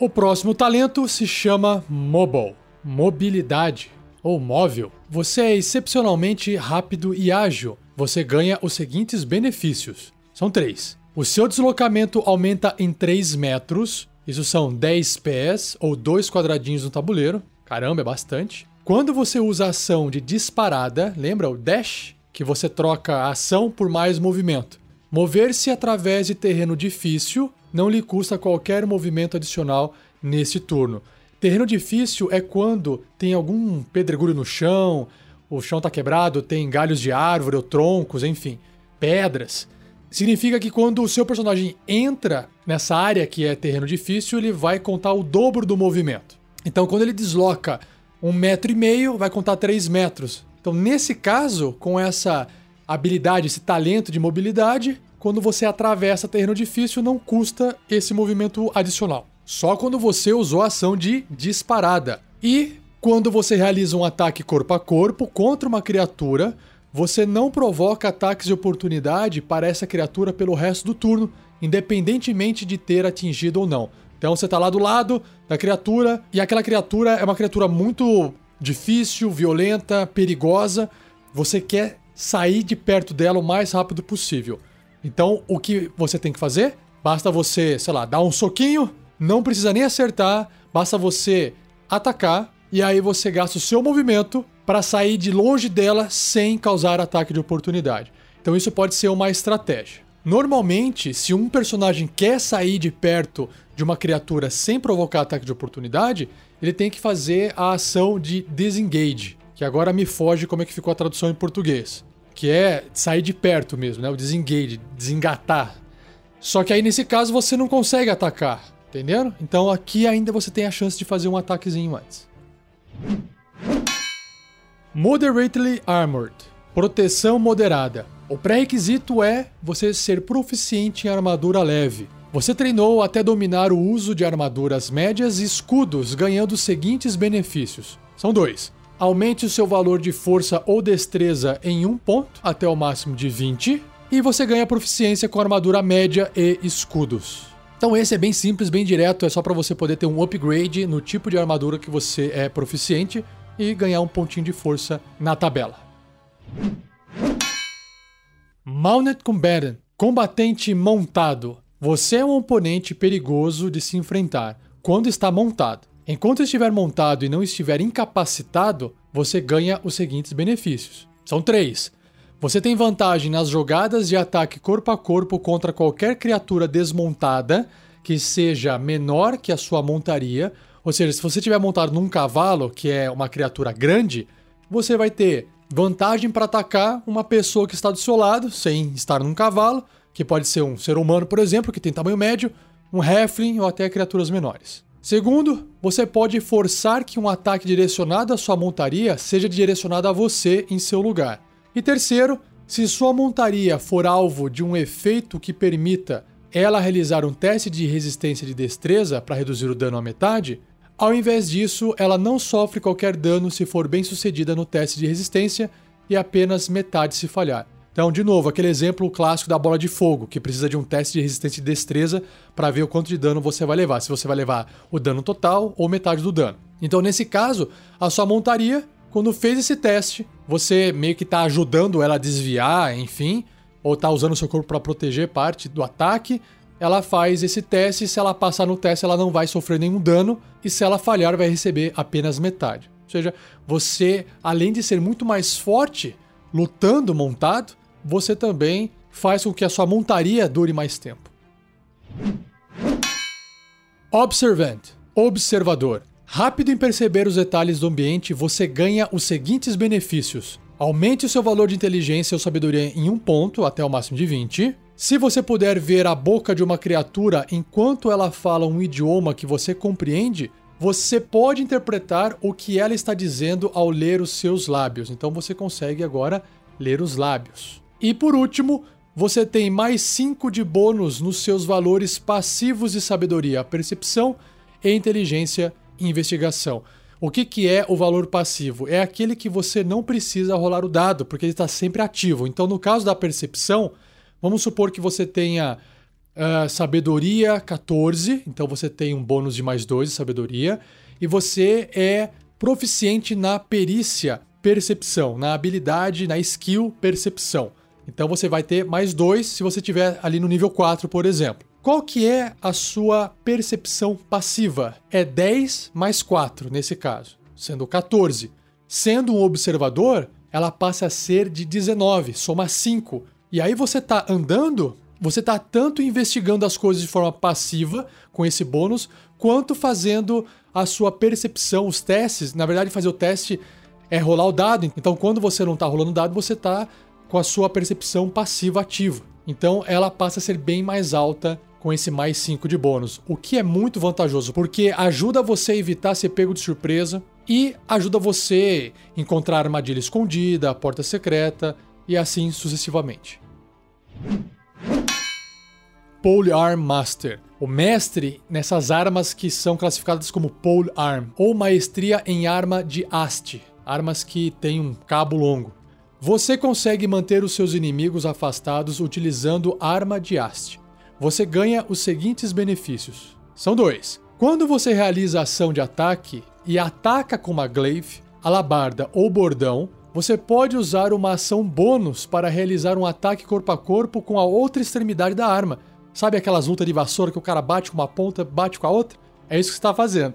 A: O próximo talento se chama Mobile, mobilidade ou móvel. Você é excepcionalmente rápido e ágil. Você ganha os seguintes benefícios. São três. O seu deslocamento aumenta em 3 metros. Isso são 10 pés ou dois quadradinhos no tabuleiro. Caramba, é bastante. Quando você usa a ação de disparada, lembra o dash? Que você troca a ação por mais movimento. Mover-se através de terreno difícil não lhe custa qualquer movimento adicional neste turno. Terreno difícil é quando tem algum pedregulho no chão, o chão está quebrado, tem galhos de árvore ou troncos, enfim, pedras. Significa que quando o seu personagem entra nessa área que é terreno difícil, ele vai contar o dobro do movimento. Então, quando ele desloca um metro e meio, vai contar três metros. Então, nesse caso, com essa habilidade, esse talento de mobilidade, quando você atravessa terreno difícil, não custa esse movimento adicional. Só quando você usou a ação de disparada. E quando você realiza um ataque corpo a corpo contra uma criatura, você não provoca ataques de oportunidade para essa criatura pelo resto do turno, independentemente de ter atingido ou não. Então você está lá do lado da criatura e aquela criatura é uma criatura muito difícil, violenta, perigosa. Você quer sair de perto dela o mais rápido possível. Então o que você tem que fazer? Basta você, sei lá, dar um soquinho, não precisa nem acertar, basta você atacar e aí você gasta o seu movimento para sair de longe dela sem causar ataque de oportunidade. Então isso pode ser uma estratégia. Normalmente, se um personagem quer sair de perto de uma criatura sem provocar ataque de oportunidade, ele tem que fazer a ação de disengage, que agora me foge como é que ficou a tradução em português, que é sair de perto mesmo, né? O disengage, desengatar. Só que aí nesse caso você não consegue atacar, entendendo? Então aqui ainda você tem a chance de fazer um ataquezinho antes. Moderately Armored Proteção moderada. O pré-requisito é você ser proficiente em armadura leve. Você treinou até dominar o uso de armaduras médias e escudos, ganhando os seguintes benefícios. São dois. Aumente o seu valor de força ou destreza em um ponto, até o máximo de 20. E você ganha proficiência com armadura média e escudos. Então esse é bem simples, bem direto, é só para você poder ter um upgrade no tipo de armadura que você é proficiente e ganhar um pontinho de força na tabela. Mounted Combatant, combatente montado. Você é um oponente perigoso de se enfrentar quando está montado. Enquanto estiver montado e não estiver incapacitado, você ganha os seguintes benefícios. São três. Você tem vantagem nas jogadas de ataque corpo a corpo contra qualquer criatura desmontada que seja menor que a sua montaria. Ou seja, se você estiver montado num cavalo, que é uma criatura grande, você vai ter vantagem para atacar uma pessoa que está do seu lado, sem estar num cavalo, que pode ser um ser humano, por exemplo, que tem tamanho médio, um halfling ou até criaturas menores. Segundo, você pode forçar que um ataque direcionado à sua montaria seja direcionado a você em seu lugar. E terceiro, se sua montaria for alvo de um efeito que permita ela realizar um teste de resistência de destreza para reduzir o dano à metade, ao invés disso, ela não sofre qualquer dano se for bem sucedida no teste de resistência e apenas metade se falhar. Então, de novo, aquele exemplo clássico da bola de fogo, que precisa de um teste de resistência de destreza para ver o quanto de dano você vai levar, se você vai levar o dano total ou metade do dano. Então, nesse caso, a sua montaria quando fez esse teste, você meio que está ajudando ela a desviar, enfim, ou está usando o seu corpo para proteger parte do ataque. Ela faz esse teste, se ela passar no teste, ela não vai sofrer nenhum dano, e se ela falhar, vai receber apenas metade. Ou seja, você, além de ser muito mais forte lutando montado, você também faz com que a sua montaria dure mais tempo. Observant, observador. Rápido em perceber os detalhes do ambiente, você ganha os seguintes benefícios. Aumente o seu valor de inteligência ou sabedoria em um ponto, até o máximo de 20. Se você puder ver a boca de uma criatura enquanto ela fala um idioma que você compreende, você pode interpretar o que ela está dizendo ao ler os seus lábios. Então você consegue agora ler os lábios. E por último, você tem mais 5 de bônus nos seus valores passivos de sabedoria, percepção e inteligência investigação. O que, que é o valor passivo? É aquele que você não precisa rolar o dado, porque ele está sempre ativo. Então, no caso da percepção, vamos supor que você tenha uh, sabedoria 14, então você tem um bônus de mais 2 de sabedoria, e você é proficiente na perícia percepção, na habilidade, na skill percepção. Então você vai ter mais 2 se você tiver ali no nível 4, por exemplo. Qual que é a sua percepção passiva? É 10 mais 4 nesse caso, sendo 14. Sendo um observador, ela passa a ser de 19, soma 5. E aí você está andando você está tanto investigando as coisas de forma passiva com esse bônus, quanto fazendo a sua percepção, os testes. Na verdade, fazer o teste é rolar o dado. Então, quando você não está rolando o dado, você está com a sua percepção passiva ativa. Então, ela passa a ser bem mais alta com esse mais 5 de bônus, o que é muito vantajoso, porque ajuda você a evitar ser pego de surpresa e ajuda você a encontrar armadilha escondida, porta secreta e assim sucessivamente. Pole Arm Master, o mestre nessas armas que são classificadas como Pole Arm, ou maestria em arma de haste, armas que têm um cabo longo. Você consegue manter os seus inimigos afastados utilizando arma de haste você ganha os seguintes benefícios. São dois. Quando você realiza ação de ataque e ataca com uma glaive, alabarda ou bordão, você pode usar uma ação bônus para realizar um ataque corpo a corpo com a outra extremidade da arma. Sabe aquelas lutas de vassoura que o cara bate com uma ponta, bate com a outra? É isso que você está fazendo.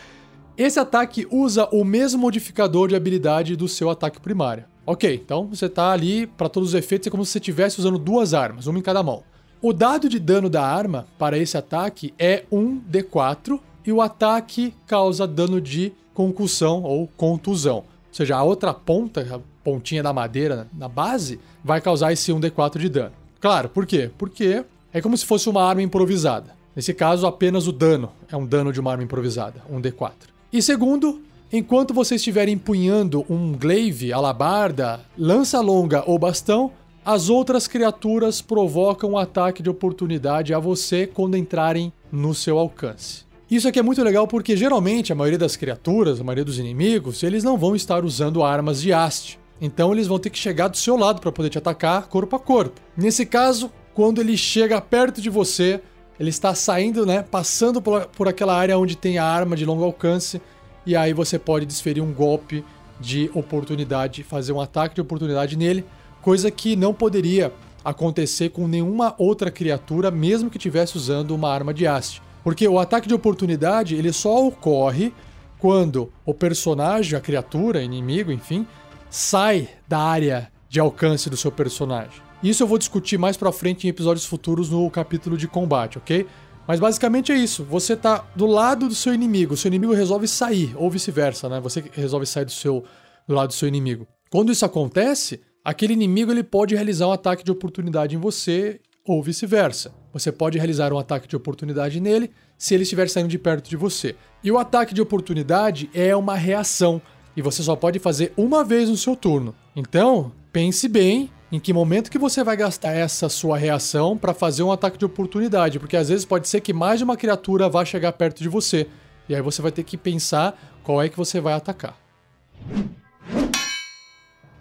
A: Esse ataque usa o mesmo modificador de habilidade do seu ataque primário. Ok, então você está ali, para todos os efeitos, é como se você estivesse usando duas armas, uma em cada mão. O dado de dano da arma para esse ataque é 1d4 e o ataque causa dano de concussão ou contusão. Ou seja, a outra ponta, a pontinha da madeira na base, vai causar esse 1d4 de dano. Claro, por quê? Porque é como se fosse uma arma improvisada. Nesse caso, apenas o dano é um dano de uma arma improvisada, 1d4. E segundo, enquanto você estiver empunhando um glaive, alabarda, lança longa ou bastão, as outras criaturas provocam um ataque de oportunidade a você quando entrarem no seu alcance. Isso aqui é muito legal porque geralmente a maioria das criaturas, a maioria dos inimigos, eles não vão estar usando armas de haste. Então eles vão ter que chegar do seu lado para poder te atacar corpo a corpo. Nesse caso, quando ele chega perto de você, ele está saindo, né, passando por, por aquela área onde tem a arma de longo alcance, e aí você pode desferir um golpe de oportunidade, fazer um ataque de oportunidade nele coisa que não poderia acontecer com nenhuma outra criatura, mesmo que estivesse usando uma arma de haste. Porque o ataque de oportunidade ele só ocorre quando o personagem, a criatura, inimigo, enfim, sai da área de alcance do seu personagem. Isso eu vou discutir mais pra frente em episódios futuros no capítulo de combate, ok? Mas basicamente é isso. Você tá do lado do seu inimigo, o seu inimigo resolve sair, ou vice-versa, né? Você resolve sair do seu do lado do seu inimigo. Quando isso acontece, aquele inimigo ele pode realizar um ataque de oportunidade em você ou vice-versa. Você pode realizar um ataque de oportunidade nele se ele estiver saindo de perto de você. E o ataque de oportunidade é uma reação e você só pode fazer uma vez no seu turno. Então, pense bem em que momento que você vai gastar essa sua reação para fazer um ataque de oportunidade, porque às vezes pode ser que mais de uma criatura vá chegar perto de você. E aí você vai ter que pensar qual é que você vai atacar.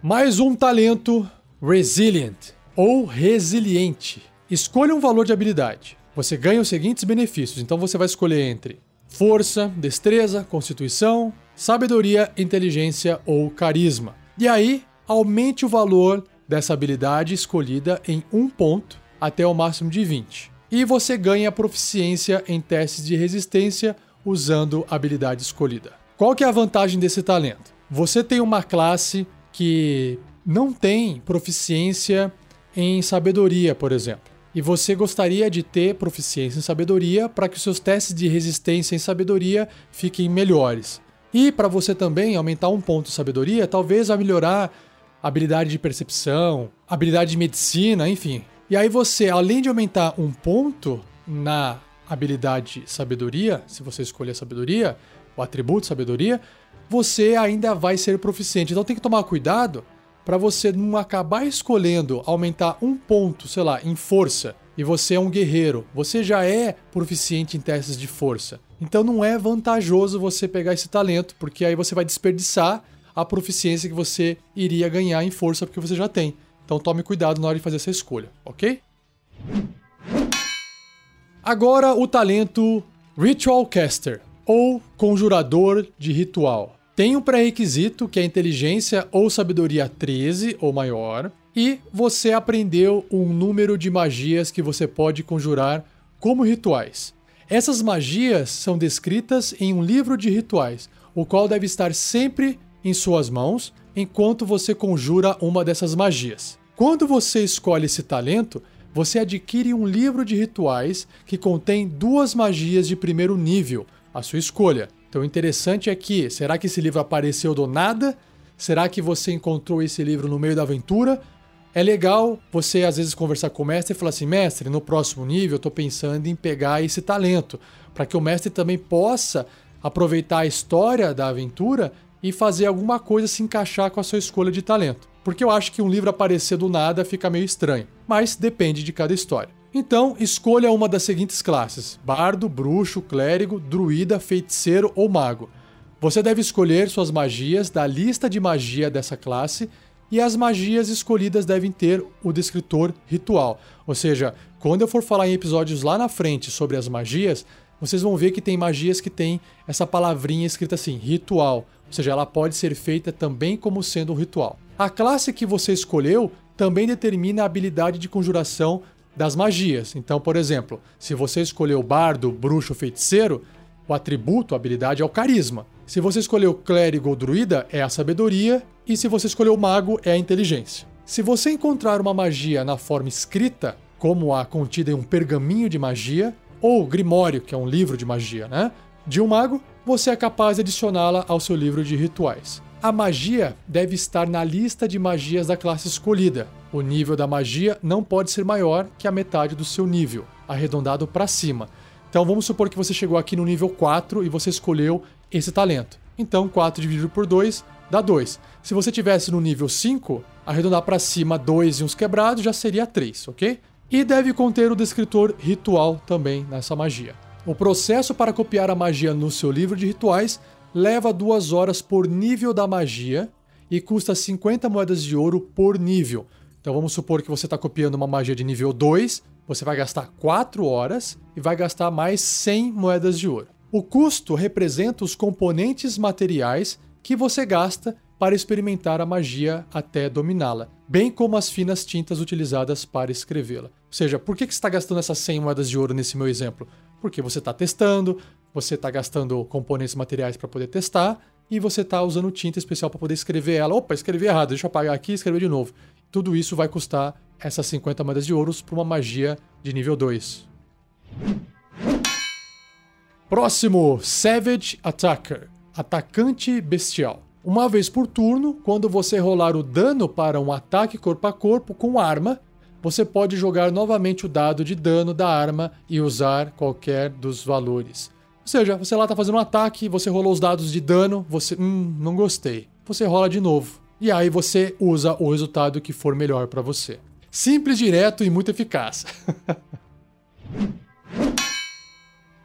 A: Mais um talento Resilient ou resiliente. Escolha um valor de habilidade. Você ganha os seguintes benefícios, então você vai escolher entre força, destreza, constituição, sabedoria, inteligência ou carisma. E aí, aumente o valor dessa habilidade escolhida em um ponto até o máximo de 20. E você ganha proficiência em testes de resistência usando a habilidade escolhida. Qual que é a vantagem desse talento? Você tem uma classe que não tem proficiência em sabedoria, por exemplo. E você gostaria de ter proficiência em sabedoria para que os seus testes de resistência em sabedoria fiquem melhores. E para você também aumentar um ponto de sabedoria, talvez vai melhorar habilidade de percepção, habilidade de medicina, enfim. E aí você, além de aumentar um ponto na habilidade sabedoria, se você escolher sabedoria, o atributo sabedoria, você ainda vai ser proficiente. Então tem que tomar cuidado para você não acabar escolhendo aumentar um ponto, sei lá, em força, e você é um guerreiro, você já é proficiente em testes de força. Então não é vantajoso você pegar esse talento, porque aí você vai desperdiçar a proficiência que você iria ganhar em força porque você já tem. Então tome cuidado na hora de fazer essa escolha, ok? Agora o talento Ritual Caster ou Conjurador de Ritual. Tem um pré-requisito que é inteligência ou sabedoria 13 ou maior, e você aprendeu um número de magias que você pode conjurar como rituais. Essas magias são descritas em um livro de rituais, o qual deve estar sempre em suas mãos enquanto você conjura uma dessas magias. Quando você escolhe esse talento, você adquire um livro de rituais que contém duas magias de primeiro nível, a sua escolha. Então o interessante é que, será que esse livro apareceu do nada? Será que você encontrou esse livro no meio da aventura? É legal você às vezes conversar com o mestre e falar assim: mestre, no próximo nível eu tô pensando em pegar esse talento, para que o mestre também possa aproveitar a história da aventura e fazer alguma coisa se encaixar com a sua escolha de talento. Porque eu acho que um livro aparecer do nada fica meio estranho, mas depende de cada história. Então, escolha uma das seguintes classes: bardo, bruxo, clérigo, druida, feiticeiro ou mago. Você deve escolher suas magias da lista de magia dessa classe e as magias escolhidas devem ter o descritor ritual. Ou seja, quando eu for falar em episódios lá na frente sobre as magias, vocês vão ver que tem magias que tem essa palavrinha escrita assim, ritual. Ou seja, ela pode ser feita também como sendo um ritual. A classe que você escolheu também determina a habilidade de conjuração das magias. Então, por exemplo, se você escolheu bardo, bruxo, feiticeiro, o atributo, a habilidade é o carisma. Se você escolheu clérigo ou druida, é a sabedoria, e se você escolheu mago, é a inteligência. Se você encontrar uma magia na forma escrita, como a contida em um pergaminho de magia, ou grimório, que é um livro de magia, né? De um mago, você é capaz de adicioná-la ao seu livro de rituais. A magia deve estar na lista de magias da classe escolhida. O nível da magia não pode ser maior que a metade do seu nível, arredondado para cima. Então vamos supor que você chegou aqui no nível 4 e você escolheu esse talento. Então 4 dividido por 2 dá 2. Se você tivesse no nível 5, arredondar para cima 2 e uns quebrados já seria 3, ok? E deve conter o descritor ritual também nessa magia. O processo para copiar a magia no seu livro de rituais leva 2 horas por nível da magia e custa 50 moedas de ouro por nível. Então vamos supor que você está copiando uma magia de nível 2, você vai gastar 4 horas e vai gastar mais 100 moedas de ouro. O custo representa os componentes materiais que você gasta para experimentar a magia até dominá-la, bem como as finas tintas utilizadas para escrevê-la. Ou seja, por que você está gastando essas 100 moedas de ouro nesse meu exemplo? Porque você está testando, você está gastando componentes materiais para poder testar e você está usando tinta especial para poder escrever ela. Opa, escrevi errado, deixa eu apagar aqui e escrever de novo. Tudo isso vai custar essas 50 moedas de ouros para uma magia de nível 2. Próximo, Savage Attacker, atacante bestial. Uma vez por turno, quando você rolar o dano para um ataque corpo a corpo com arma, você pode jogar novamente o dado de dano da arma e usar qualquer dos valores. Ou seja, você lá está fazendo um ataque, você rolou os dados de dano, você, hum, não gostei. Você rola de novo. E aí você usa o resultado que for melhor para você. Simples, direto e muito eficaz.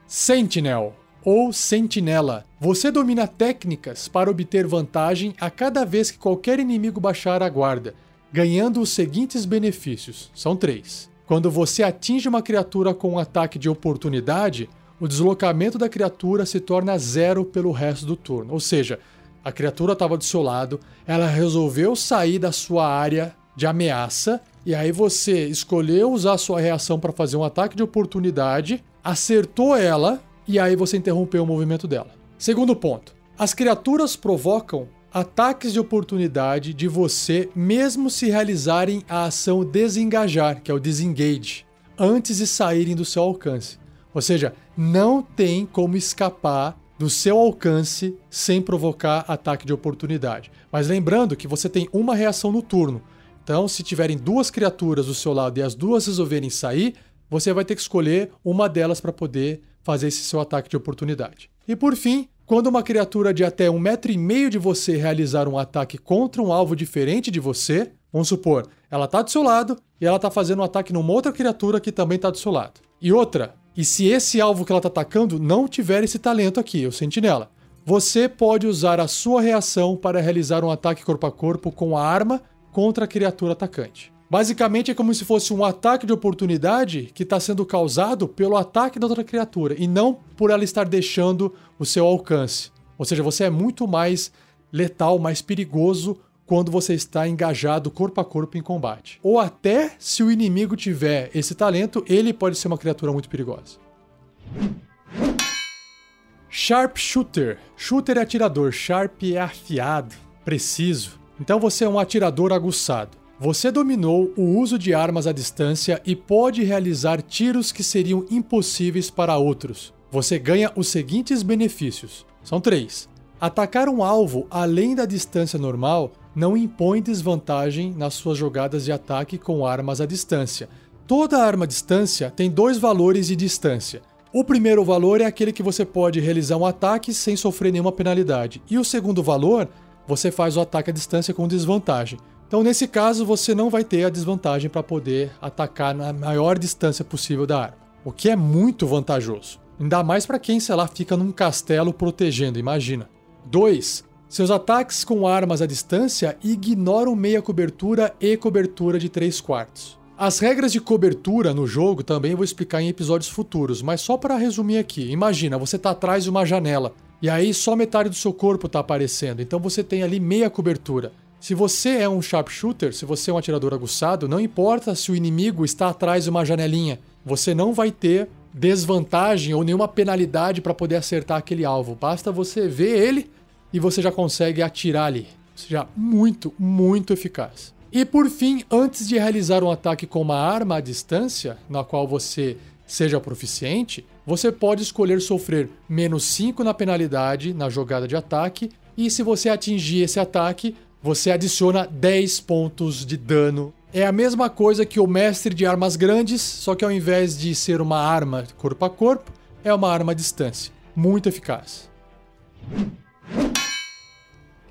A: Sentinel ou sentinela. Você domina técnicas para obter vantagem a cada vez que qualquer inimigo baixar a guarda, ganhando os seguintes benefícios: são três. Quando você atinge uma criatura com um ataque de oportunidade, o deslocamento da criatura se torna zero pelo resto do turno. Ou seja, a criatura estava do seu lado, ela resolveu sair da sua área de ameaça, e aí você escolheu usar sua reação para fazer um ataque de oportunidade, acertou ela, e aí você interrompeu o movimento dela. Segundo ponto: as criaturas provocam ataques de oportunidade de você mesmo se realizarem a ação desengajar, que é o disengage, antes de saírem do seu alcance. Ou seja, não tem como escapar do seu alcance sem provocar ataque de oportunidade. Mas lembrando que você tem uma reação no turno. Então, se tiverem duas criaturas do seu lado e as duas resolverem sair, você vai ter que escolher uma delas para poder fazer esse seu ataque de oportunidade. E por fim, quando uma criatura de até um metro e meio de você realizar um ataque contra um alvo diferente de você, vamos supor, ela está do seu lado e ela está fazendo um ataque numa outra criatura que também está do seu lado. E outra, e se esse alvo que ela está atacando não tiver esse talento aqui, o sentinela, você pode usar a sua reação para realizar um ataque corpo a corpo com a arma contra a criatura atacante. Basicamente é como se fosse um ataque de oportunidade que está sendo causado pelo ataque da outra criatura e não por ela estar deixando o seu alcance. Ou seja, você é muito mais letal, mais perigoso quando você está engajado corpo a corpo em combate. Ou até se o inimigo tiver esse talento, ele pode ser uma criatura muito perigosa. Sharpshooter. Shooter é atirador, sharp é afiado, preciso. Então você é um atirador aguçado. Você dominou o uso de armas à distância e pode realizar tiros que seriam impossíveis para outros. Você ganha os seguintes benefícios: são três. Atacar um alvo além da distância normal não impõe desvantagem nas suas jogadas de ataque com armas à distância. Toda arma à distância tem dois valores de distância. O primeiro valor é aquele que você pode realizar um ataque sem sofrer nenhuma penalidade, e o segundo valor, você faz o ataque à distância com desvantagem. Então, nesse caso, você não vai ter a desvantagem para poder atacar na maior distância possível da arma, o que é muito vantajoso. Ainda mais para quem, sei lá, fica num castelo protegendo, imagina. 2. Seus ataques com armas à distância ignoram meia cobertura e cobertura de 3 quartos. As regras de cobertura no jogo também vou explicar em episódios futuros, mas só para resumir aqui. Imagina, você está atrás de uma janela e aí só metade do seu corpo está aparecendo, então você tem ali meia cobertura. Se você é um sharpshooter, se você é um atirador aguçado, não importa se o inimigo está atrás de uma janelinha, você não vai ter desvantagem ou nenhuma penalidade para poder acertar aquele alvo. Basta você ver ele e você já consegue atirar ali. Seja, muito, muito eficaz. E por fim, antes de realizar um ataque com uma arma à distância, na qual você seja proficiente, você pode escolher sofrer menos 5 na penalidade na jogada de ataque, e se você atingir esse ataque, você adiciona 10 pontos de dano. É a mesma coisa que o mestre de armas grandes, só que ao invés de ser uma arma corpo a corpo, é uma arma à distância. Muito eficaz.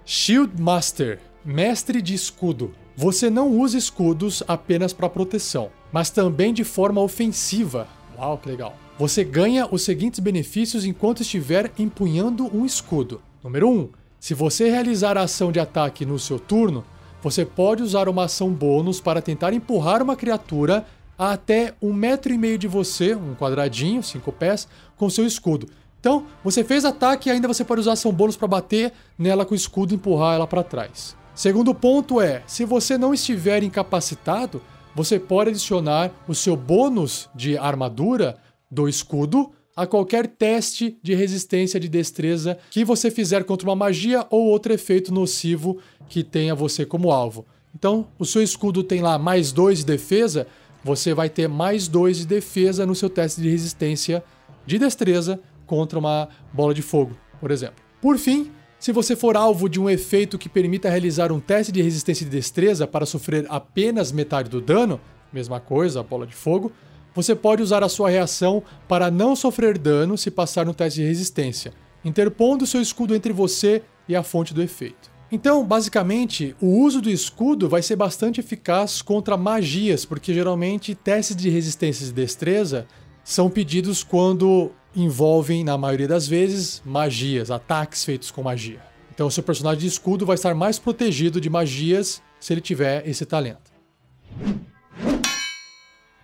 A: Shield Master, mestre de escudo. Você não usa escudos apenas para proteção, mas também de forma ofensiva. Uau, que legal. Você ganha os seguintes benefícios enquanto estiver empunhando um escudo. Número 1. Um, se você realizar a ação de ataque no seu turno, você pode usar uma ação bônus para tentar empurrar uma criatura a até um metro e meio de você, um quadradinho, cinco pés, com seu escudo. Então, você fez ataque e ainda você pode usar ação bônus para bater nela com o escudo e empurrar ela para trás. Segundo ponto é, se você não estiver incapacitado, você pode adicionar o seu bônus de armadura do escudo a qualquer teste de resistência de destreza que você fizer contra uma magia ou outro efeito nocivo que tenha você como alvo. Então, o seu escudo tem lá mais 2 de defesa, você vai ter mais 2 de defesa no seu teste de resistência de destreza contra uma bola de fogo, por exemplo. Por fim, se você for alvo de um efeito que permita realizar um teste de resistência de destreza para sofrer apenas metade do dano, mesma coisa, a bola de fogo, você pode usar a sua reação para não sofrer dano se passar no teste de resistência, interpondo seu escudo entre você e a fonte do efeito. Então, basicamente, o uso do escudo vai ser bastante eficaz contra magias, porque geralmente testes de resistência e destreza são pedidos quando envolvem, na maioria das vezes, magias, ataques feitos com magia. Então, seu personagem de escudo vai estar mais protegido de magias se ele tiver esse talento.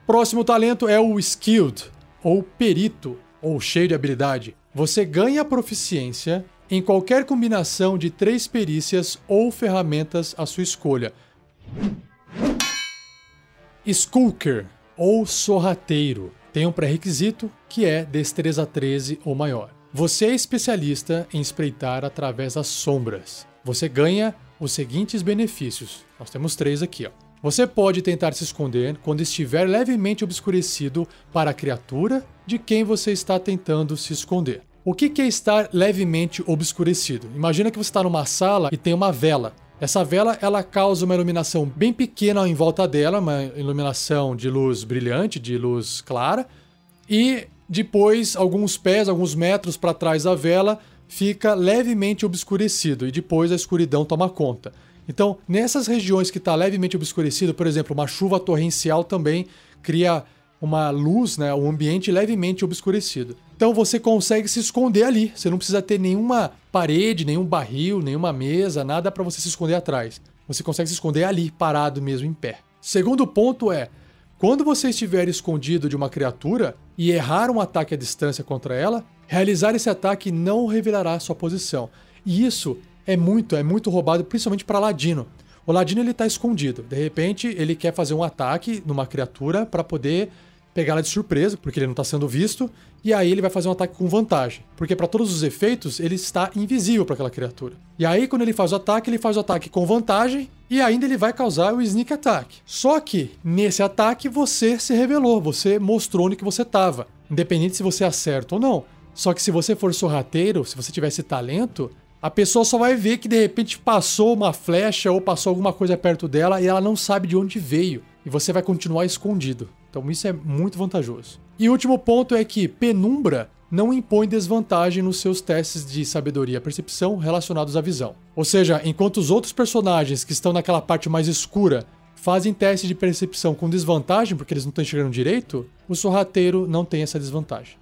A: Próximo talento é o Skilled, ou Perito, ou cheio de habilidade. Você ganha proficiência em qualquer combinação de três perícias ou ferramentas à sua escolha. Skulker, ou sorrateiro tem um pré-requisito que é destreza 13 ou maior. Você é especialista em espreitar através das sombras. Você ganha os seguintes benefícios. Nós temos três aqui. Ó. Você pode tentar se esconder quando estiver levemente obscurecido para a criatura de quem você está tentando se esconder. O que é estar levemente obscurecido? Imagina que você está numa sala e tem uma vela. Essa vela ela causa uma iluminação bem pequena em volta dela, uma iluminação de luz brilhante, de luz clara, e depois alguns pés, alguns metros para trás da vela, fica levemente obscurecido e depois a escuridão toma conta. Então, nessas regiões que está levemente obscurecido, por exemplo, uma chuva torrencial também cria uma luz, né, um ambiente levemente obscurecido. Então você consegue se esconder ali. Você não precisa ter nenhuma parede, nenhum barril, nenhuma mesa, nada para você se esconder atrás. Você consegue se esconder ali, parado mesmo em pé. Segundo ponto é, quando você estiver escondido de uma criatura e errar um ataque à distância contra ela, realizar esse ataque não revelará sua posição. E isso é muito, é muito roubado, principalmente para Ladino. O Ladino ele está escondido. De repente, ele quer fazer um ataque numa criatura para poder pegar ela de surpresa, porque ele não está sendo visto, e aí ele vai fazer um ataque com vantagem, porque para todos os efeitos ele está invisível para aquela criatura. E aí quando ele faz o ataque, ele faz o ataque com vantagem e ainda ele vai causar o sneak attack. Só que nesse ataque você se revelou, você mostrou onde que você estava, independente se você acerta ou não. Só que se você for sorrateiro, se você tivesse talento, a pessoa só vai ver que de repente passou uma flecha ou passou alguma coisa perto dela e ela não sabe de onde veio. E você vai continuar escondido. Então isso é muito vantajoso. E o último ponto é que penumbra não impõe desvantagem nos seus testes de sabedoria e percepção relacionados à visão. Ou seja, enquanto os outros personagens que estão naquela parte mais escura fazem teste de percepção com desvantagem porque eles não estão enxergando direito, o sorrateiro não tem essa desvantagem.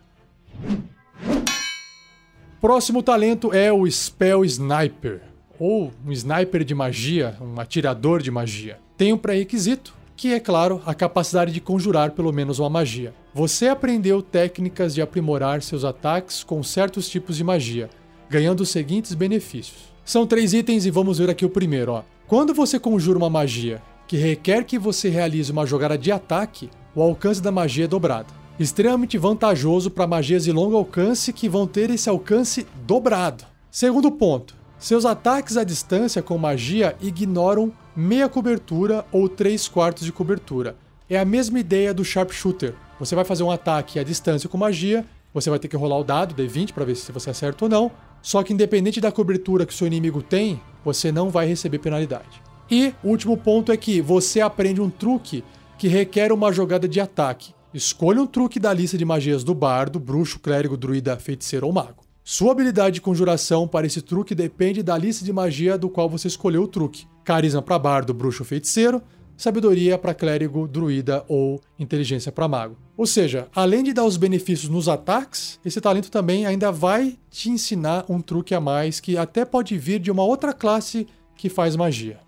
A: Próximo talento é o Spell Sniper, ou um sniper de magia, um atirador de magia. Tem um pré-requisito, que é claro a capacidade de conjurar pelo menos uma magia. Você aprendeu técnicas de aprimorar seus ataques com certos tipos de magia, ganhando os seguintes benefícios. São três itens e vamos ver aqui o primeiro. Ó. Quando você conjura uma magia que requer que você realize uma jogada de ataque, o alcance da magia é dobrado extremamente vantajoso para magias de longo alcance que vão ter esse alcance dobrado. Segundo ponto, seus ataques à distância com magia ignoram meia cobertura ou 3 quartos de cobertura. É a mesma ideia do Sharpshooter. Você vai fazer um ataque à distância com magia, você vai ter que rolar o dado D20 para ver se você acerta ou não. Só que independente da cobertura que o seu inimigo tem, você não vai receber penalidade. E o último ponto é que você aprende um truque que requer uma jogada de ataque. Escolha um truque da lista de magias do bardo, bruxo, clérigo, druida, feiticeiro ou mago. Sua habilidade de conjuração para esse truque depende da lista de magia do qual você escolheu o truque. Carisma para bardo, bruxo feiticeiro, sabedoria para clérigo, druida ou inteligência para mago. Ou seja, além de dar os benefícios nos ataques, esse talento também ainda vai te ensinar um truque a mais que até pode vir de uma outra classe que faz magia.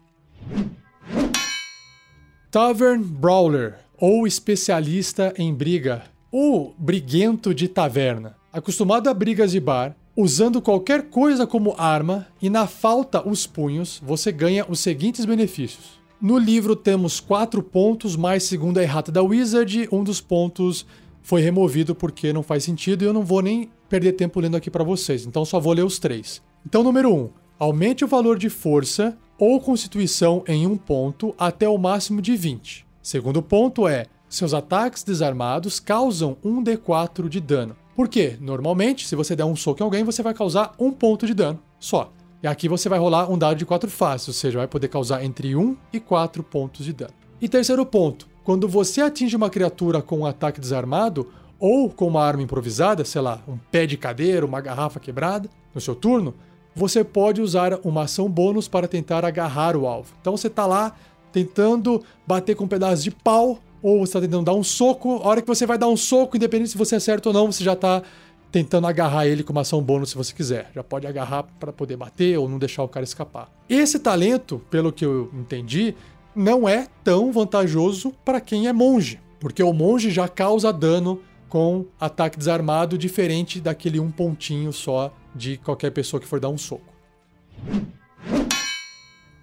A: Tavern Brawler ou especialista em briga, ou briguento de taverna, acostumado a brigas de bar, usando qualquer coisa como arma e na falta os punhos, você ganha os seguintes benefícios. No livro temos quatro pontos, mais segundo a errata da Wizard, um dos pontos foi removido porque não faz sentido e eu não vou nem perder tempo lendo aqui para vocês, então só vou ler os três. Então, número 1. Um, aumente o valor de força ou constituição em um ponto até o máximo de 20. Segundo ponto é: seus ataques desarmados causam 1 d4 de dano. Por quê? Normalmente, se você der um soco em alguém, você vai causar um ponto de dano só. E aqui você vai rolar um dado de 4 faces, ou seja, vai poder causar entre 1 e 4 pontos de dano. E terceiro ponto: quando você atinge uma criatura com um ataque desarmado ou com uma arma improvisada, sei lá, um pé de cadeira, uma garrafa quebrada, no seu turno, você pode usar uma ação bônus para tentar agarrar o alvo. Então você está lá tentando bater com um pedaço de pau, ou você está tentando dar um soco. A hora que você vai dar um soco, independente se você acerta ou não, você já está tentando agarrar ele com uma ação bônus se você quiser. Já pode agarrar para poder bater ou não deixar o cara escapar. Esse talento, pelo que eu entendi, não é tão vantajoso para quem é monge, porque o monge já causa dano com ataque desarmado diferente daquele um pontinho só de qualquer pessoa que for dar um soco.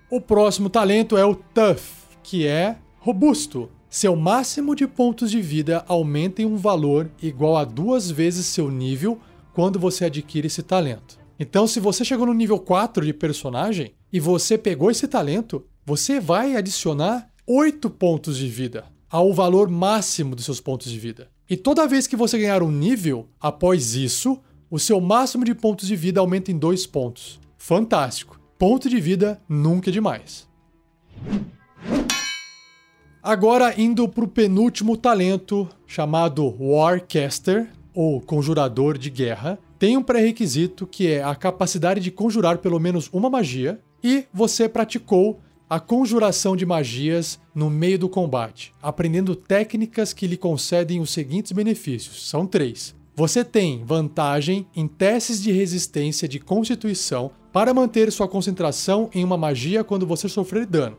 A: O próximo talento é o Tough, que é robusto. Seu máximo de pontos de vida aumenta em um valor igual a duas vezes seu nível quando você adquire esse talento. Então, se você chegou no nível 4 de personagem e você pegou esse talento, você vai adicionar 8 pontos de vida ao valor máximo dos seus pontos de vida. E toda vez que você ganhar um nível, após isso, o seu máximo de pontos de vida aumenta em 2 pontos. Fantástico! Ponto de vida nunca é demais. Agora indo para o penúltimo talento, chamado Warcaster, ou Conjurador de Guerra, tem um pré-requisito que é a capacidade de conjurar pelo menos uma magia, e você praticou a conjuração de magias no meio do combate, aprendendo técnicas que lhe concedem os seguintes benefícios: são três. Você tem vantagem em testes de resistência de constituição para manter sua concentração em uma magia quando você sofrer dano.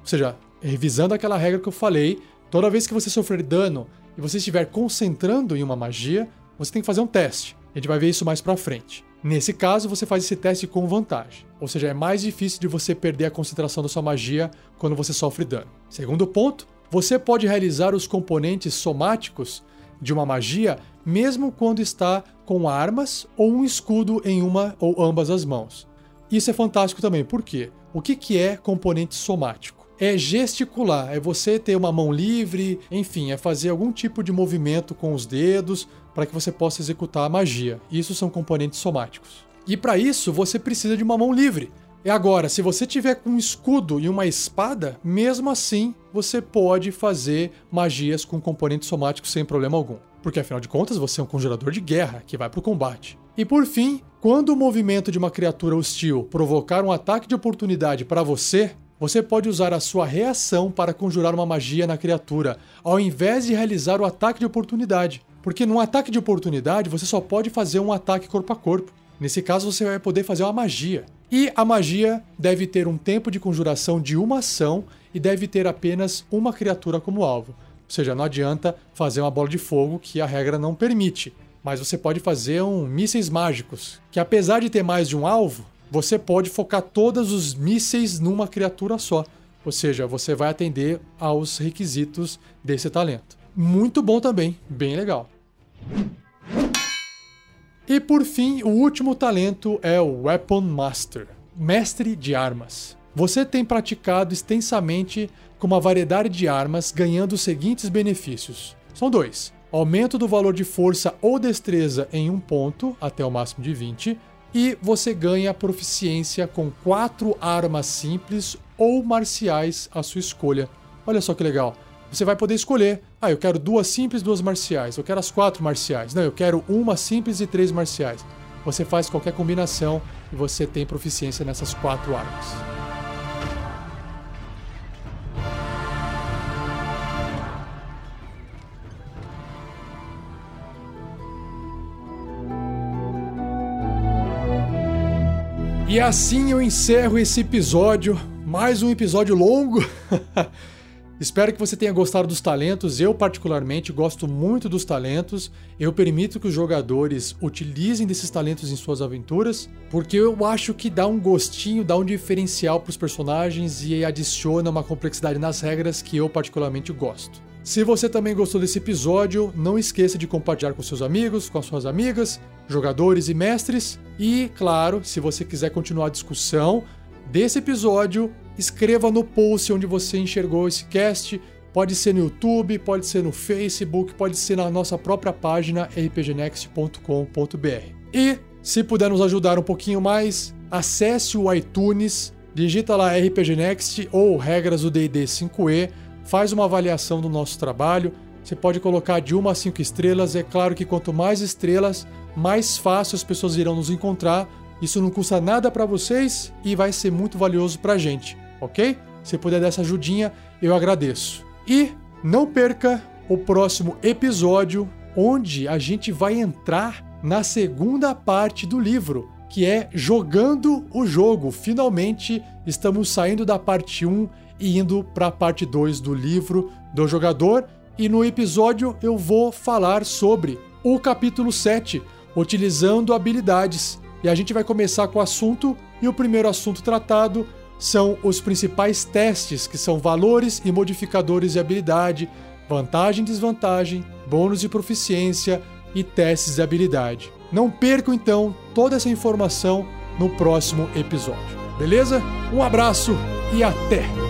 A: Ou seja, revisando aquela regra que eu falei, toda vez que você sofrer dano e você estiver concentrando em uma magia, você tem que fazer um teste. A gente vai ver isso mais para frente. Nesse caso, você faz esse teste com vantagem, ou seja, é mais difícil de você perder a concentração da sua magia quando você sofre dano. Segundo ponto, você pode realizar os componentes somáticos de uma magia mesmo quando está com armas ou um escudo em uma ou ambas as mãos. Isso é fantástico também, por quê? O que, que é componente somático? É gesticular, é você ter uma mão livre, enfim, é fazer algum tipo de movimento com os dedos para que você possa executar a magia. Isso são componentes somáticos. E para isso você precisa de uma mão livre. E agora, se você tiver com um escudo e uma espada, mesmo assim você pode fazer magias com componentes somáticos sem problema algum. Porque afinal de contas você é um conjurador de guerra que vai para o combate. E por fim, quando o movimento de uma criatura hostil provocar um ataque de oportunidade para você, você pode usar a sua reação para conjurar uma magia na criatura, ao invés de realizar o ataque de oportunidade. Porque num ataque de oportunidade você só pode fazer um ataque corpo a corpo. Nesse caso você vai poder fazer uma magia. E a magia deve ter um tempo de conjuração de uma ação e deve ter apenas uma criatura como alvo. Ou seja, não adianta fazer uma bola de fogo que a regra não permite. Mas você pode fazer um mísseis mágicos, que apesar de ter mais de um alvo, você pode focar todos os mísseis numa criatura só. Ou seja, você vai atender aos requisitos desse talento. Muito bom também, bem legal. E por fim, o último talento é o Weapon Master, mestre de armas. Você tem praticado extensamente com uma variedade de armas, ganhando os seguintes benefícios. São dois: aumento do valor de força ou destreza em um ponto, até o máximo de 20, e você ganha proficiência com quatro armas simples ou marciais à sua escolha. Olha só que legal! Você vai poder escolher. Ah, eu quero duas simples, duas marciais. Eu quero as quatro marciais. Não, eu quero uma simples e três marciais. Você faz qualquer combinação e você tem proficiência nessas quatro armas. E assim eu encerro esse episódio. Mais um episódio longo. Espero que você tenha gostado dos talentos. Eu, particularmente, gosto muito dos talentos. Eu permito que os jogadores utilizem desses talentos em suas aventuras, porque eu acho que dá um gostinho, dá um diferencial para os personagens e adiciona uma complexidade nas regras que eu, particularmente, gosto. Se você também gostou desse episódio, não esqueça de compartilhar com seus amigos, com as suas amigas, jogadores e mestres. E, claro, se você quiser continuar a discussão desse episódio, escreva no post onde você enxergou esse cast. Pode ser no YouTube, pode ser no Facebook, pode ser na nossa própria página rpgnext.com.br. E, se puder nos ajudar um pouquinho mais, acesse o iTunes, digita lá RPG Next ou Regras do D&D 5e, faz uma avaliação do nosso trabalho. Você pode colocar de uma a cinco estrelas. É claro que quanto mais estrelas, mais fácil as pessoas irão nos encontrar. Isso não custa nada para vocês e vai ser muito valioso para a gente ok? Se puder dar essa ajudinha, eu agradeço. E não perca o próximo episódio, onde a gente vai entrar na segunda parte do livro, que é jogando o jogo. Finalmente estamos saindo da parte 1 e indo para a parte 2 do livro do jogador. E no episódio eu vou falar sobre o capítulo 7, utilizando habilidades. E a gente vai começar com o assunto, e o primeiro assunto tratado são os principais testes, que são valores e modificadores de habilidade, vantagem e desvantagem, bônus de proficiência e testes de habilidade. Não percam então toda essa informação no próximo episódio. Beleza? Um abraço e até!